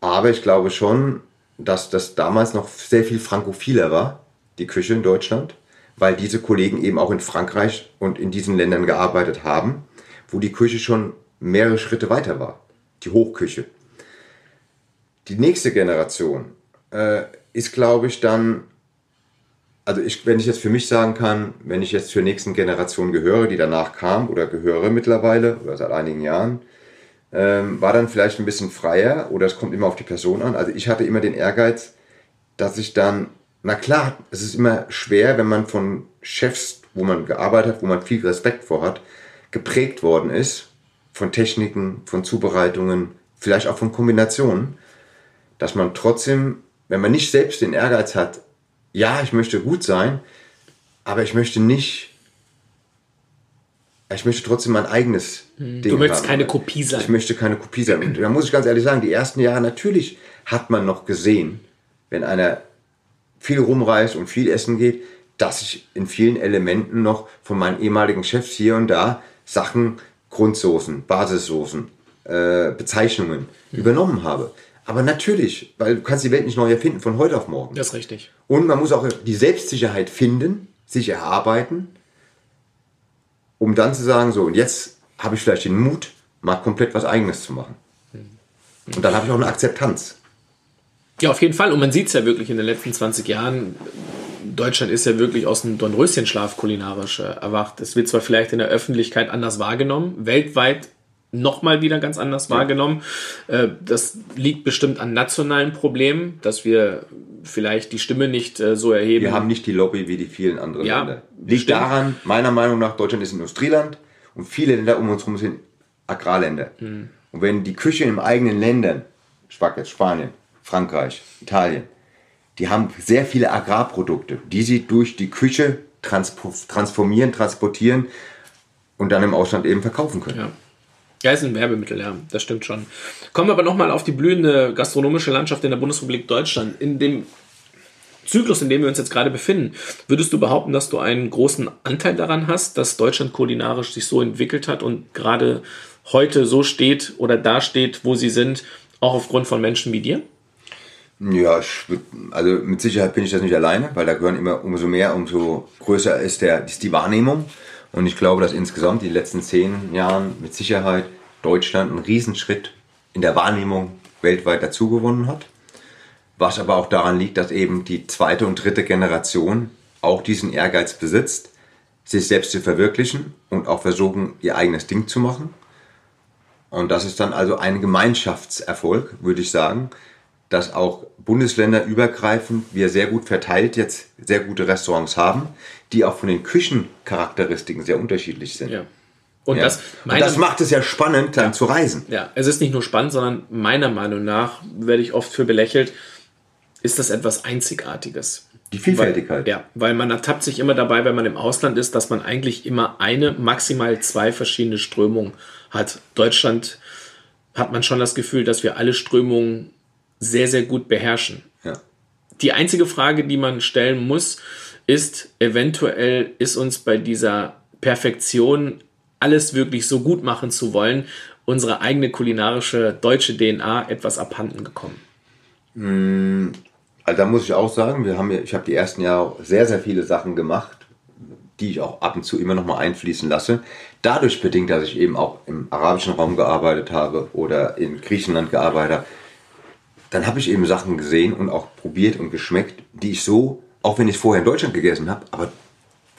aber ich glaube schon, dass das damals noch sehr viel frankophiler war, die Küche in Deutschland, weil diese Kollegen eben auch in Frankreich und in diesen Ländern gearbeitet haben, wo die Küche schon mehrere Schritte weiter war. Die Hochküche. Die nächste Generation äh, ist, glaube ich, dann, also ich, wenn ich jetzt für mich sagen kann, wenn ich jetzt zur nächsten Generation gehöre, die danach kam oder gehöre mittlerweile oder seit einigen Jahren, ähm, war dann vielleicht ein bisschen freier oder es kommt immer auf die Person an. Also ich hatte immer den Ehrgeiz, dass ich dann, na klar, es ist immer schwer, wenn man von Chefs, wo man gearbeitet hat, wo man viel Respekt vor hat, geprägt worden ist, von Techniken, von Zubereitungen, vielleicht auch von Kombinationen, dass man trotzdem, wenn man nicht selbst den Ehrgeiz hat, ja, ich möchte gut sein, aber ich möchte nicht, ich möchte trotzdem mein eigenes Ding Du möchtest haben. keine Kopie sein. Ich möchte keine Kopie sein. Und da muss ich ganz ehrlich sagen, die ersten Jahre natürlich hat man noch gesehen, wenn einer viel rumreist und viel essen geht, dass ich in vielen Elementen noch von meinen ehemaligen Chefs hier und da Sachen, Grundsoßen, Basissoßen, äh, Bezeichnungen übernommen habe. Aber natürlich, weil du kannst die Welt nicht neu erfinden von heute auf morgen. Das ist richtig. Und man muss auch die Selbstsicherheit finden, sich erarbeiten, um dann zu sagen, so, und jetzt habe ich vielleicht den Mut, mal komplett was Eigenes zu machen. Und dann habe ich auch eine Akzeptanz. Ja, auf jeden Fall. Und man sieht es ja wirklich in den letzten 20 Jahren. Deutschland ist ja wirklich aus dem Dornröschenschlaf kulinarisch äh, erwacht. Es wird zwar vielleicht in der Öffentlichkeit anders wahrgenommen, weltweit nochmal wieder ganz anders ja. wahrgenommen. Äh, das liegt bestimmt an nationalen Problemen, dass wir vielleicht die Stimme nicht äh, so erheben. Wir haben nicht die Lobby wie die vielen anderen ja, Länder. Liegt stimmt. daran, meiner Meinung nach, Deutschland ist Industrieland und viele Länder um uns herum sind Agrarländer. Hm. Und wenn die Küche im eigenen Ländern, Spanien, Frankreich, Italien, die haben sehr viele Agrarprodukte, die sie durch die Küche transformieren, transportieren und dann im Ausland eben verkaufen können. Ja. Ja, ist ein Werbemittel, ja, das stimmt schon. Kommen wir aber nochmal auf die blühende gastronomische Landschaft in der Bundesrepublik Deutschland. In dem Zyklus, in dem wir uns jetzt gerade befinden, würdest du behaupten, dass du einen großen Anteil daran hast, dass Deutschland kulinarisch sich so entwickelt hat und gerade heute so steht oder dasteht, wo sie sind, auch aufgrund von Menschen wie dir? Ja, also mit Sicherheit bin ich das nicht alleine, weil da gehören immer umso mehr, umso größer ist, der, ist die Wahrnehmung. Und ich glaube, dass insgesamt die letzten zehn Jahren mit Sicherheit Deutschland einen Riesenschritt in der Wahrnehmung weltweit dazugewonnen hat. Was aber auch daran liegt, dass eben die zweite und dritte Generation auch diesen Ehrgeiz besitzt, sich selbst zu verwirklichen und auch versuchen, ihr eigenes Ding zu machen. Und das ist dann also ein Gemeinschaftserfolg, würde ich sagen, dass auch Bundesländer übergreifend wir sehr gut verteilt jetzt sehr gute Restaurants haben, die auch von den Küchencharakteristiken sehr unterschiedlich sind. Ja. Und, ja. Das, und das macht es ja spannend, dann ja. zu reisen. Ja, es ist nicht nur spannend, sondern meiner Meinung nach werde ich oft für belächelt, ist das etwas Einzigartiges. Die Vielfältigkeit. Weil, ja, weil man ertappt sich immer dabei, wenn man im Ausland ist, dass man eigentlich immer eine, maximal zwei verschiedene Strömungen hat. Deutschland hat man schon das Gefühl, dass wir alle Strömungen sehr, sehr gut beherrschen. Ja. Die einzige Frage, die man stellen muss, ist, eventuell ist uns bei dieser Perfektion alles wirklich so gut machen zu wollen, unsere eigene kulinarische deutsche DNA etwas abhanden gekommen. Hm, also da muss ich auch sagen, wir haben, ich habe die ersten Jahre sehr, sehr viele Sachen gemacht, die ich auch ab und zu immer noch mal einfließen lasse. Dadurch bedingt, dass ich eben auch im arabischen Raum gearbeitet habe oder in Griechenland gearbeitet habe, dann habe ich eben Sachen gesehen und auch probiert und geschmeckt, die ich so, auch wenn ich es vorher in Deutschland gegessen habe, aber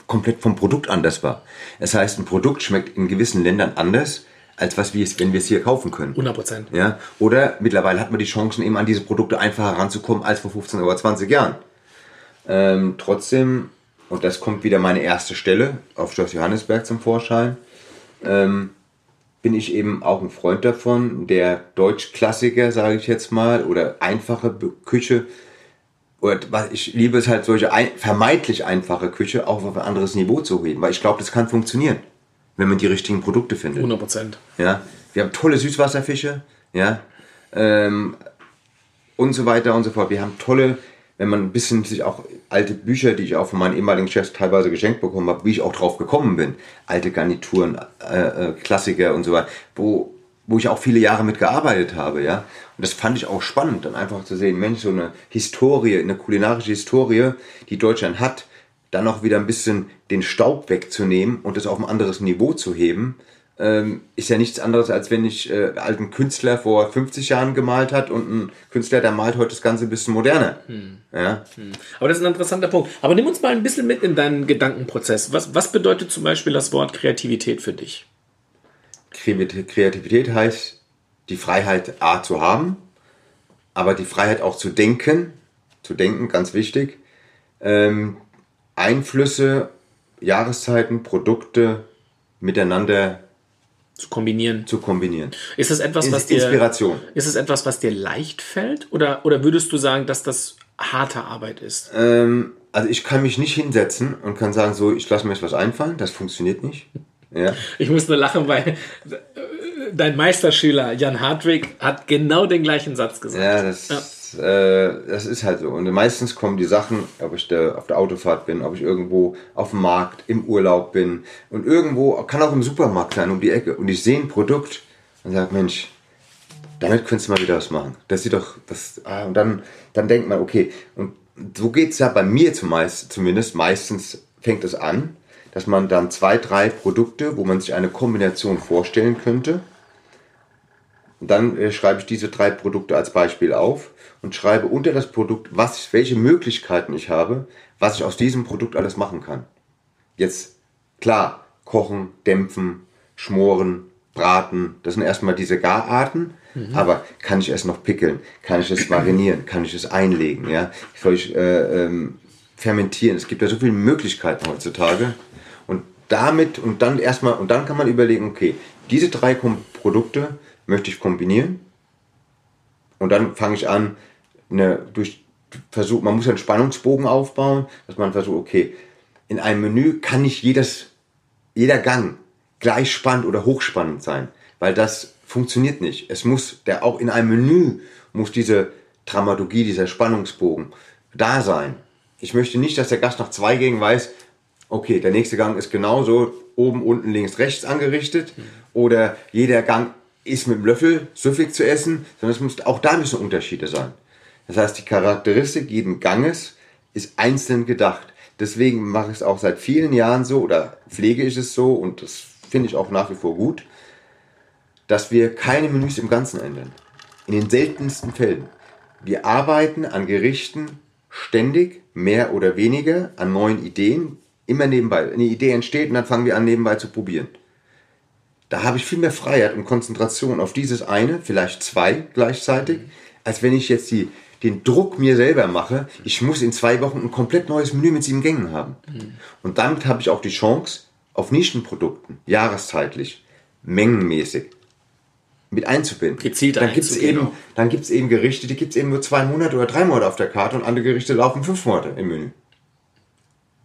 komplett vom Produkt anders war. Das heißt, ein Produkt schmeckt in gewissen Ländern anders, als was wir es, wenn wir es hier kaufen können. 100 Prozent. Ja? Oder mittlerweile hat man die Chancen, eben an diese Produkte einfacher ranzukommen als vor 15 oder 20 Jahren. Ähm, trotzdem, und das kommt wieder meine erste Stelle auf Schloss Johannesberg zum Vorschein, ähm, bin ich eben auch ein Freund davon, der Deutschklassiker, sage ich jetzt mal, oder einfache Küche, oder ich liebe es halt, solche ein, vermeintlich einfache Küche auch auf ein anderes Niveau zu heben, weil ich glaube, das kann funktionieren, wenn man die richtigen Produkte findet. 100 Prozent. Ja, wir haben tolle Süßwasserfische, ja, ähm, und so weiter und so fort. Wir haben tolle wenn man ein bisschen sich auch alte Bücher, die ich auch von meinen ehemaligen Chefs teilweise geschenkt bekommen habe, wie ich auch drauf gekommen bin, alte Garnituren, äh, äh, Klassiker und so weiter, wo, wo ich auch viele Jahre mit gearbeitet habe, ja. Und das fand ich auch spannend, dann einfach zu sehen, Mensch, so eine Historie, eine kulinarische Historie, die Deutschland hat, dann auch wieder ein bisschen den Staub wegzunehmen und das auf ein anderes Niveau zu heben, ähm, ist ja nichts anderes, als wenn ich äh, alten Künstler vor 50 Jahren gemalt hat und ein Künstler, der malt heute das Ganze ein bisschen moderner. Hm. Ja? Hm. Aber das ist ein interessanter Punkt. Aber nimm uns mal ein bisschen mit in deinen Gedankenprozess. Was, was bedeutet zum Beispiel das Wort Kreativität für dich? Kreativität heißt, die Freiheit A zu haben, aber die Freiheit auch zu denken, zu denken, ganz wichtig, ähm, Einflüsse, Jahreszeiten, Produkte miteinander zu kombinieren. Zu kombinieren. Ist das etwas, was dir Inspiration. Ist es etwas, was dir leicht fällt, oder oder würdest du sagen, dass das harte Arbeit ist? Ähm, also ich kann mich nicht hinsetzen und kann sagen, so ich lasse mir jetzt was einfallen. Das funktioniert nicht. Ja. Ich muss nur lachen, weil dein Meisterschüler Jan Hartwig hat genau den gleichen Satz gesagt. Ja, das. Ja äh, das ist halt so. Und meistens kommen die Sachen, ob ich da auf der Autofahrt bin, ob ich irgendwo auf dem Markt, im Urlaub bin und irgendwo, kann auch im Supermarkt sein, um die Ecke. Und ich sehe ein Produkt und sage, Mensch, damit könntest du mal wieder was machen. Das sieht doch, das, ah, und dann, dann denkt man, okay, und so geht es ja bei mir zumeist, zumindest meistens fängt es an, dass man dann zwei, drei Produkte, wo man sich eine Kombination vorstellen könnte, Und dann äh, schreibe ich diese drei Produkte als Beispiel auf und schreibe unter das Produkt, was, welche Möglichkeiten ich habe, was ich aus diesem Produkt alles machen kann. Jetzt, klar, kochen, dämpfen, schmoren, braten, das sind erstmal diese Gararten. Mhm. Aber kann ich es noch pickeln? Kann ich es marinieren? Kann ich es einlegen? Ja? Soll ich äh, ähm, fermentieren? Es gibt ja so viele Möglichkeiten heutzutage. Und damit und dann erstmal, und dann kann man überlegen, okay, diese drei Produkte möchte ich kombinieren. Und dann fange ich an, eine, durch Versuch, man muss einen Spannungsbogen aufbauen, dass man versucht, okay, in einem Menü kann nicht jedes, jeder Gang gleich spannend oder hochspannend sein, weil das funktioniert nicht. Es muss, der auch in einem Menü muss diese Dramaturgie, dieser Spannungsbogen da sein. Ich möchte nicht, dass der Gast nach zwei Gängen weiß, okay, der nächste Gang ist genauso oben, unten, links, rechts angerichtet oder jeder Gang ist mit dem Löffel süffig zu essen, sondern es muss auch da müssen Unterschiede sein. Das heißt, die Charakteristik jeden Ganges ist einzeln gedacht. Deswegen mache ich es auch seit vielen Jahren so oder pflege ich es so und das finde ich auch nach wie vor gut, dass wir keine Menüs im Ganzen ändern. In den seltensten Fällen. Wir arbeiten an Gerichten ständig, mehr oder weniger, an neuen Ideen, immer nebenbei. Eine Idee entsteht und dann fangen wir an, nebenbei zu probieren. Da habe ich viel mehr Freiheit und Konzentration auf dieses eine, vielleicht zwei gleichzeitig, als wenn ich jetzt die, den Druck mir selber mache, ich muss in zwei Wochen ein komplett neues Menü mit sieben Gängen haben. Mhm. Und damit habe ich auch die Chance, auf Nischenprodukten, jahreszeitlich, mengenmäßig, mit einzubinden. Gezielt dann gibt es dann eben Gerichte, die gibt es eben nur zwei Monate oder drei Monate auf der Karte und andere Gerichte laufen fünf Monate im Menü.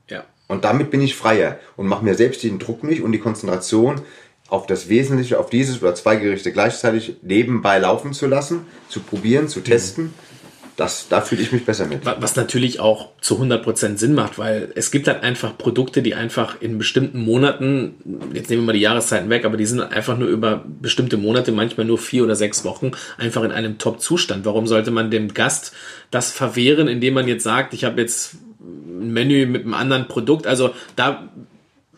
Ja. Und damit bin ich freier und mache mir selbst den Druck nicht und die Konzentration auf das Wesentliche, auf dieses oder zwei Gerichte gleichzeitig nebenbei laufen zu lassen, zu probieren, zu testen. Das, da fühle ich mich besser mit. Was natürlich auch zu 100% Sinn macht, weil es gibt halt einfach Produkte, die einfach in bestimmten Monaten, jetzt nehmen wir mal die Jahreszeiten weg, aber die sind einfach nur über bestimmte Monate, manchmal nur vier oder sechs Wochen, einfach in einem Top-Zustand. Warum sollte man dem Gast das verwehren, indem man jetzt sagt, ich habe jetzt ein Menü mit einem anderen Produkt? Also da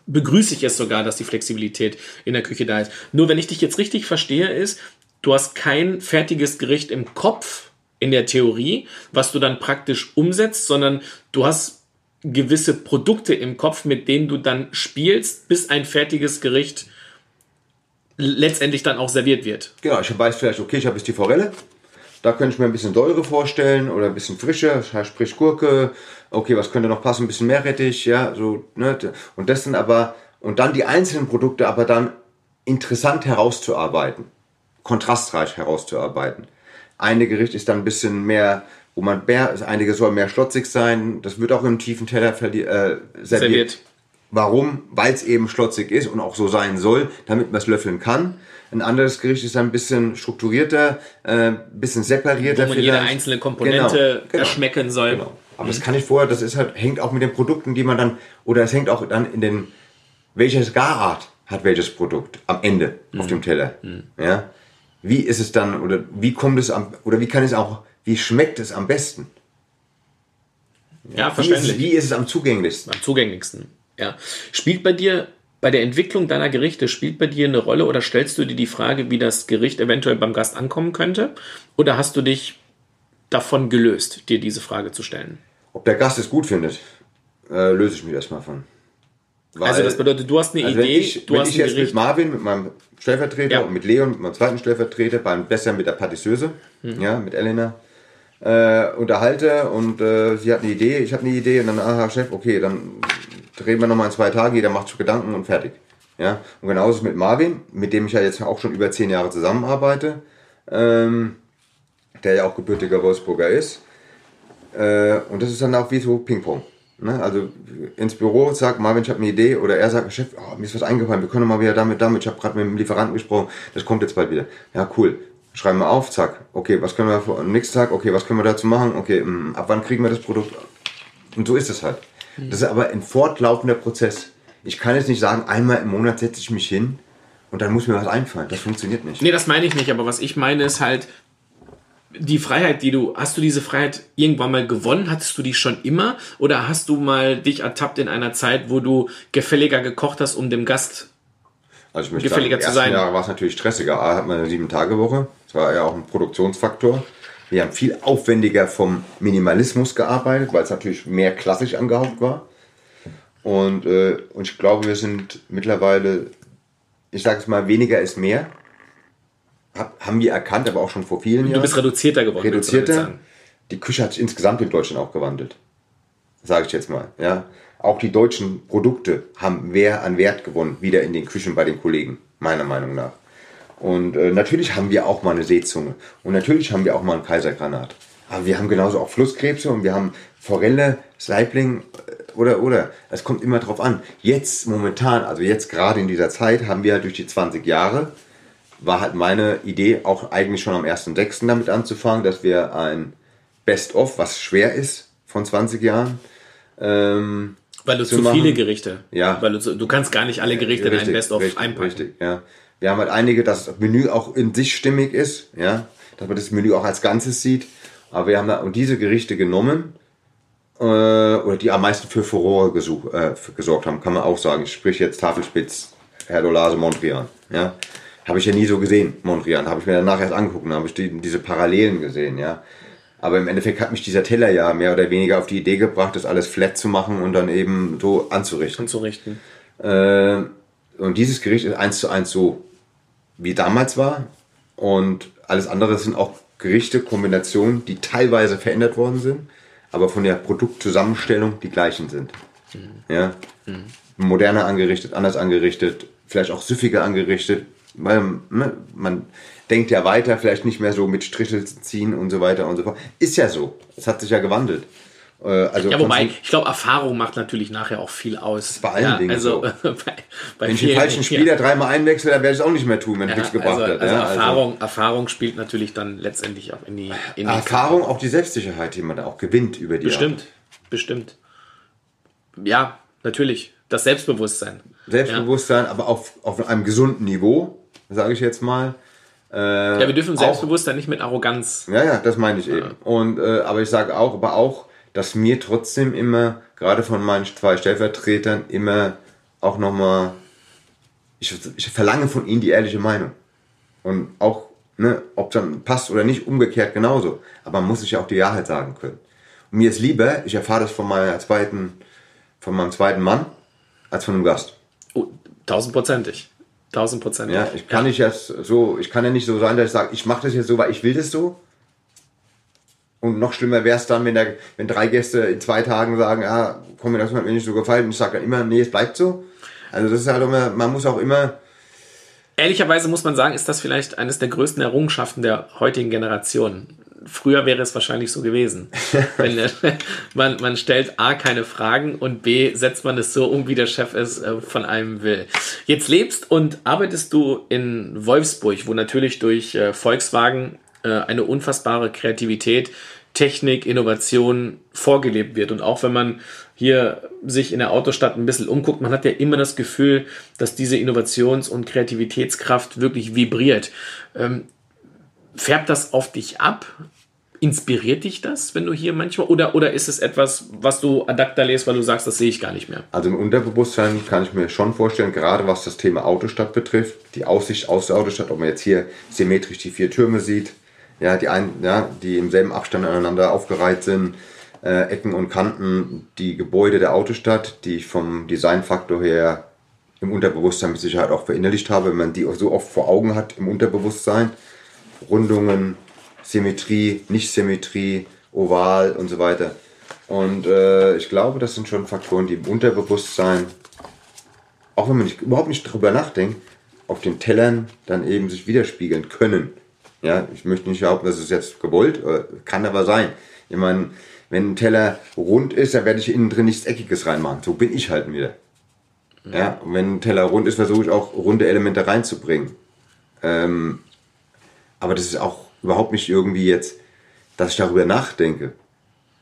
begrüße ich es sogar, dass die Flexibilität in der Küche da ist. Nur wenn ich dich jetzt richtig verstehe, ist, du hast kein fertiges Gericht im Kopf, in der Theorie, was du dann praktisch umsetzt, sondern du hast gewisse Produkte im Kopf, mit denen du dann spielst, bis ein fertiges Gericht letztendlich dann auch serviert wird. Genau, ich weiß vielleicht, okay, ich habe jetzt die Forelle, da könnte ich mir ein bisschen Säure vorstellen oder ein bisschen Frische, sprich Gurke, okay, was könnte noch passen, ein bisschen Meerrettich, ja, so, ne, und das sind aber, und dann die einzelnen Produkte aber dann interessant herauszuarbeiten, kontrastreich herauszuarbeiten. Eine Gericht ist dann ein bisschen mehr, wo man mehr, einige soll mehr schlotzig sein. Das wird auch im tiefen Teller äh, serviert. serviert. Warum? Weil es eben schlotzig ist und auch so sein soll, damit man es löffeln kann. Ein anderes Gericht ist ein bisschen strukturierter, ein äh, bisschen separierter. Wo man jede einzelne Komponente genau, genau, soll. Genau. Aber mhm. das kann ich vorher, das ist halt, hängt auch mit den Produkten, die man dann, oder es hängt auch dann in den, welches Garart hat welches Produkt am Ende mhm. auf dem Teller. Mhm. Ja? wie ist es dann oder wie kommt es am oder wie kann es auch, wie schmeckt es am besten? Ja, ja verständlich. Wie ist, wie ist es am zugänglichsten? Am zugänglichsten, ja. Spielt bei dir bei der Entwicklung deiner Gerichte spielt bei dir eine Rolle oder stellst du dir die Frage, wie das Gericht eventuell beim Gast ankommen könnte? Oder hast du dich davon gelöst, dir diese Frage zu stellen? Ob der Gast es gut findet, äh, löse ich mich erstmal von. Weil, also das bedeutet, du hast eine also Idee, ich, du wenn hast ich jetzt Gericht. mit Marvin, mit meinem Stellvertreter ja. und mit Leon, mit meinem zweiten Stellvertreter, beim besser mit der Patisseuse, mhm. ja, mit Elena, äh, unterhalte und äh, sie hat eine Idee, ich habe eine Idee und dann, aha, Chef, okay, dann drehen wir nochmal in zwei Tage, jeder macht sich Gedanken und fertig. Ja, und genauso ist es mit Marvin, mit dem ich ja jetzt auch schon über zehn Jahre zusammenarbeite, ähm, der ja auch gebürtiger Wolfsburger ist. Äh, und das ist dann auch wie so Ping-Pong. Ne? Also ins Büro, sagt Marvin, ich habe eine Idee, oder er sagt, Chef, oh, mir ist was eingefallen, wir können mal wieder damit, damit, ich habe gerade mit dem Lieferanten gesprochen, das kommt jetzt bald wieder. Ja, cool. Schreiben wir auf, zack. Okay, was können wir am nächsten Tag, okay, was können wir dazu machen? Okay, mh, mm, ab wann kriegen wir das Produkt? Und so ist es halt. Mhm. Das ist aber ein fortlaufender Prozess. Ich kann jetzt nicht sagen, einmal im Monat setze ich mich hin und dann muss mir was einfallen. Das funktioniert nicht. Nee, das meine ich nicht, aber was ich meine ist halt, die Freiheit, die du, hast du diese Freiheit irgendwann mal gewonnen? Hattest du die schon immer? Oder hast du mal dich ertappt in einer Zeit, wo du gefälliger gekocht hast, um dem Gast Also ich möchte Gefälliger sagen, zu sein. Jahr war es natürlich stressiger. A hat man eine Sieben-Tage-Woche. Das war ja auch ein Produktionsfaktor. Wir haben viel aufwendiger vom Minimalismus gearbeitet, weil es natürlich mehr klassisch angehaucht war. Und, äh, und ich glaube, wir sind mittlerweile, ich sage es mal, weniger ist mehr. Hab, haben wir erkannt, aber auch schon vor vielen Jahren. Du bist reduzierter geworden. reduzierter. Die Küche hat sich insgesamt in Deutschland auch gewandelt. Sage ich jetzt mal. Ja. Auch die deutschen Produkte haben mehr an Wert gewonnen, wieder in den Küchen bei den Kollegen, meiner Meinung nach. Und äh, natürlich haben wir auch mal eine Seezunge. Und natürlich haben wir auch mal einen Kaisergranat. Aber wir haben genauso auch Flusskrebse und wir haben Forelle, Saibling äh, oder, oder. Es kommt immer drauf an. Jetzt momentan, also jetzt gerade in dieser Zeit, haben wir halt durch die 20 Jahre, war halt meine Idee auch eigentlich schon am 1.6. damit anzufangen, dass wir ein Best-of, was schwer ist, von 20 Jahren, ähm, Weil du zu zu, viele Gerichte. Ja. Weil du, zu, du kannst gar nicht alle Gerichte in ein Richtig, Best-of richtig, einpacken. Richtig, ja. Wir haben halt einige, dass das Menü auch in sich stimmig ist, ja, dass man das Menü auch als Ganzes sieht. Aber wir haben da diese Gerichte genommen, äh, oder die am meisten für Furore gesuch, äh, für gesorgt haben, kann man auch sagen. Ich sprich jetzt Tafelspitz, Herdolase, Mondrian, ja. Habe ich ja nie so gesehen, Mondrian. Habe ich mir danach erst angeguckt und habe ich die, diese Parallelen gesehen, ja. Aber im Endeffekt hat mich dieser Teller ja mehr oder weniger auf die Idee gebracht, das alles flat zu machen und dann eben so anzurichten. Anzurichten. Äh, und dieses Gericht ist eins zu eins so, wie damals war. Und alles andere sind auch Gerichte, Kombinationen, die teilweise verändert worden sind, aber von der Produktzusammenstellung die gleichen sind. Ja? Moderner angerichtet, anders angerichtet, vielleicht auch süffiger angerichtet, weil ne, man denkt ja weiter, vielleicht nicht mehr so mit Strichel ziehen und so weiter und so fort. Ist ja so. Es hat sich ja gewandelt. Äh, Also Ja, wobei, ich glaube, Erfahrung macht natürlich nachher auch viel aus. Bei allen ja, Dingen Also, so. bei, bei wenn ich den falschen Spieler dreimal einwechsle, dann werde ich es auch nicht mehr tun, wenn ja, nichts gebracht also, hat. also ja, Erfahrung, Erfahrung spielt natürlich dann letztendlich auch in die, in die Erfahrung, auch die Selbstsicherheit, die man da auch gewinnt über die Bestimmt, bestimmt. Ja, natürlich. Das Selbstbewusstsein. Selbstbewusstsein, aber auf, auf einem gesunden Niveau, sage ich jetzt mal. Ja, wir dürfen auch- Selbstbewusstsein nicht mit Arroganz. Ja, ja, das meine ich eben. Und, äh, aber ich sage auch, aber auch, dass mir trotzdem immer, gerade von meinen zwei Stellvertretern, immer auch nochmal, ich, ich verlange von ihnen die ehrliche Meinung. Und auch, ne, ob dann passt oder nicht, umgekehrt genauso. Aber man muss sich ja auch die Wahrheit sagen können. Und mir ist lieber, ich erfahre das von meiner zweiten, von meinem zweiten Mann, als von einem Gast. Oh, tausendprozentig. Tausendprozentig. Ja, ich kann nicht jetzt so, ich kann ja nicht so sein, dass ich sage, ich mache das jetzt so, weil ich will das so. Und noch schlimmer wäre es dann, wenn, der, wenn drei Gäste in zwei Tagen sagen, ah, komm mir, das hat mir nicht so gefallen. Und ich sage dann immer, nee, es bleibt so. Also das ist halt immer, man muss auch immer, Ehrlicherweise muss man sagen, ist das vielleicht eines der größten Errungenschaften der heutigen Generation. Früher wäre es wahrscheinlich so gewesen. Wenn man, man stellt A keine Fragen und B setzt man es so um, wie der Chef es äh, von einem will. Jetzt lebst und arbeitest du in Wolfsburg, wo natürlich durch äh, Volkswagen äh, eine unfassbare Kreativität, Technik, Innovation vorgelebt wird. Und auch wenn man hier sich in der Autostadt ein bisschen umguckt, man hat ja immer das Gefühl, dass diese Innovations- und Kreativitätskraft wirklich vibriert. Ähm, färbt das auf dich ab? Inspiriert dich das, wenn du hier manchmal, oder, oder ist es etwas, was du ad acta lässt, weil du sagst, das sehe ich gar nicht mehr? also im Unterbewusstsein kann ich mir schon vorstellen, gerade was das Thema Autostadt betrifft, die Aussicht aus der Autostadt, ob man jetzt hier symmetrisch die vier Türme sieht, ja, die, ein, ja, die im selben Abstand aneinander aufgereiht sind, äh, Ecken und Kanten, die Gebäude der Autostadt, die ich vom Designfaktor her im Unterbewusstsein mit Sicherheit auch verinnerlicht habe, wenn man die so oft vor Augen hat im Unterbewusstsein. Rundungen, Symmetrie, Nicht-Symmetrie, Oval und so weiter. Und äh, ich glaube, das sind schon Faktoren, die im Unterbewusstsein, auch wenn man nicht, überhaupt nicht drüber nachdenkt, auf den Tellern dann eben sich widerspiegeln können. Ja, ich möchte nicht behaupten, das ist jetzt gewollt, äh, kann aber sein. Ich meine, wenn ein Teller rund ist, dann werde ich innen drin nichts Eckiges reinmachen. So bin ich halt wieder. Ja, und wenn ein Teller rund ist, versuche ich auch runde Elemente reinzubringen. Ähm, aber das ist auch überhaupt nicht irgendwie jetzt, dass ich darüber nachdenke.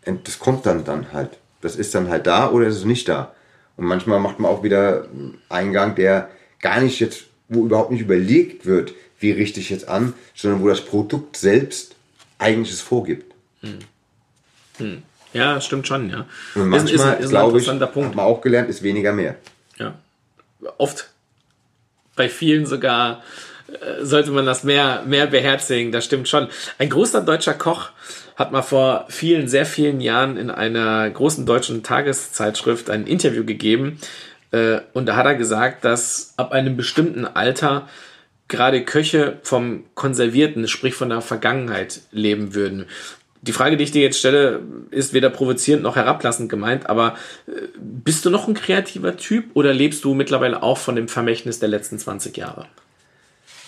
Und das kommt dann, dann halt. Das ist dann halt da oder ist es nicht da. Und manchmal macht man auch wieder einen Eingang, der gar nicht jetzt, wo überhaupt nicht überlegt wird, wie richte ich jetzt an, sondern wo das Produkt selbst eigentlich es vorgibt. Ja, stimmt schon, ja. Und Ist- ist, manchmal, ist, ein glaube ich, interessanter hat Punkt. man auch gelernt, ist weniger mehr. Ja. Oft. bei vielen sogar äh, sollte man das mehr, mehr beherzigen. Das stimmt schon. Ein großer deutscher Koch hat mal vor vielen, sehr vielen Jahren in einer großen deutschen Tageszeitschrift ein Interview gegeben. Äh, und da hat er gesagt, dass ab einem bestimmten Alter gerade Köche vom Konservierten, sprich von der Vergangenheit leben würden. Die Frage, die ich dir jetzt stelle, ist weder provozierend noch herablassend gemeint, aber äh, bist du noch ein kreativer Typ oder lebst du mittlerweile auch von dem Vermächtnis der letzten 20 Jahre?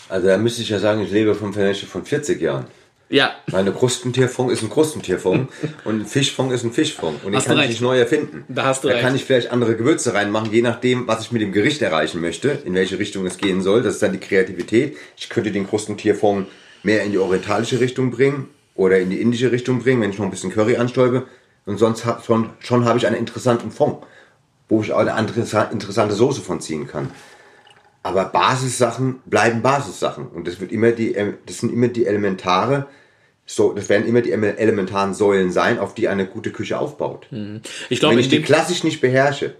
Also da müsste ich ja sagen, ich lebe vom Vermächtnis von 40 Jahren. Ja. Meine Krustentierfond ist ein Krustentierfond und ein Fischfond ist ein Fischfond. Und ich kann ich recht. nicht neu erfinden. Da hast du da recht. kann ich vielleicht andere Gewürze reinmachen, je nachdem, was ich mit dem Gericht erreichen möchte, in welche Richtung es gehen soll. Das ist dann die Kreativität. Ich könnte den Krustentierfond mehr in die orientalische Richtung bringen oder in die indische Richtung bringen, wenn ich noch ein bisschen Curry anstäube. Und sonst hab, schon, schon habe ich einen interessanten Fond, wo ich auch eine andere, interessante Soße von ziehen kann. Aber Basissachen bleiben Basissachen. Und das wird immer die, das sind immer die elementare, so, das werden immer die elementaren Säulen sein, auf die eine gute Küche aufbaut. Ich glaube, Wenn ich die klassisch nicht beherrsche,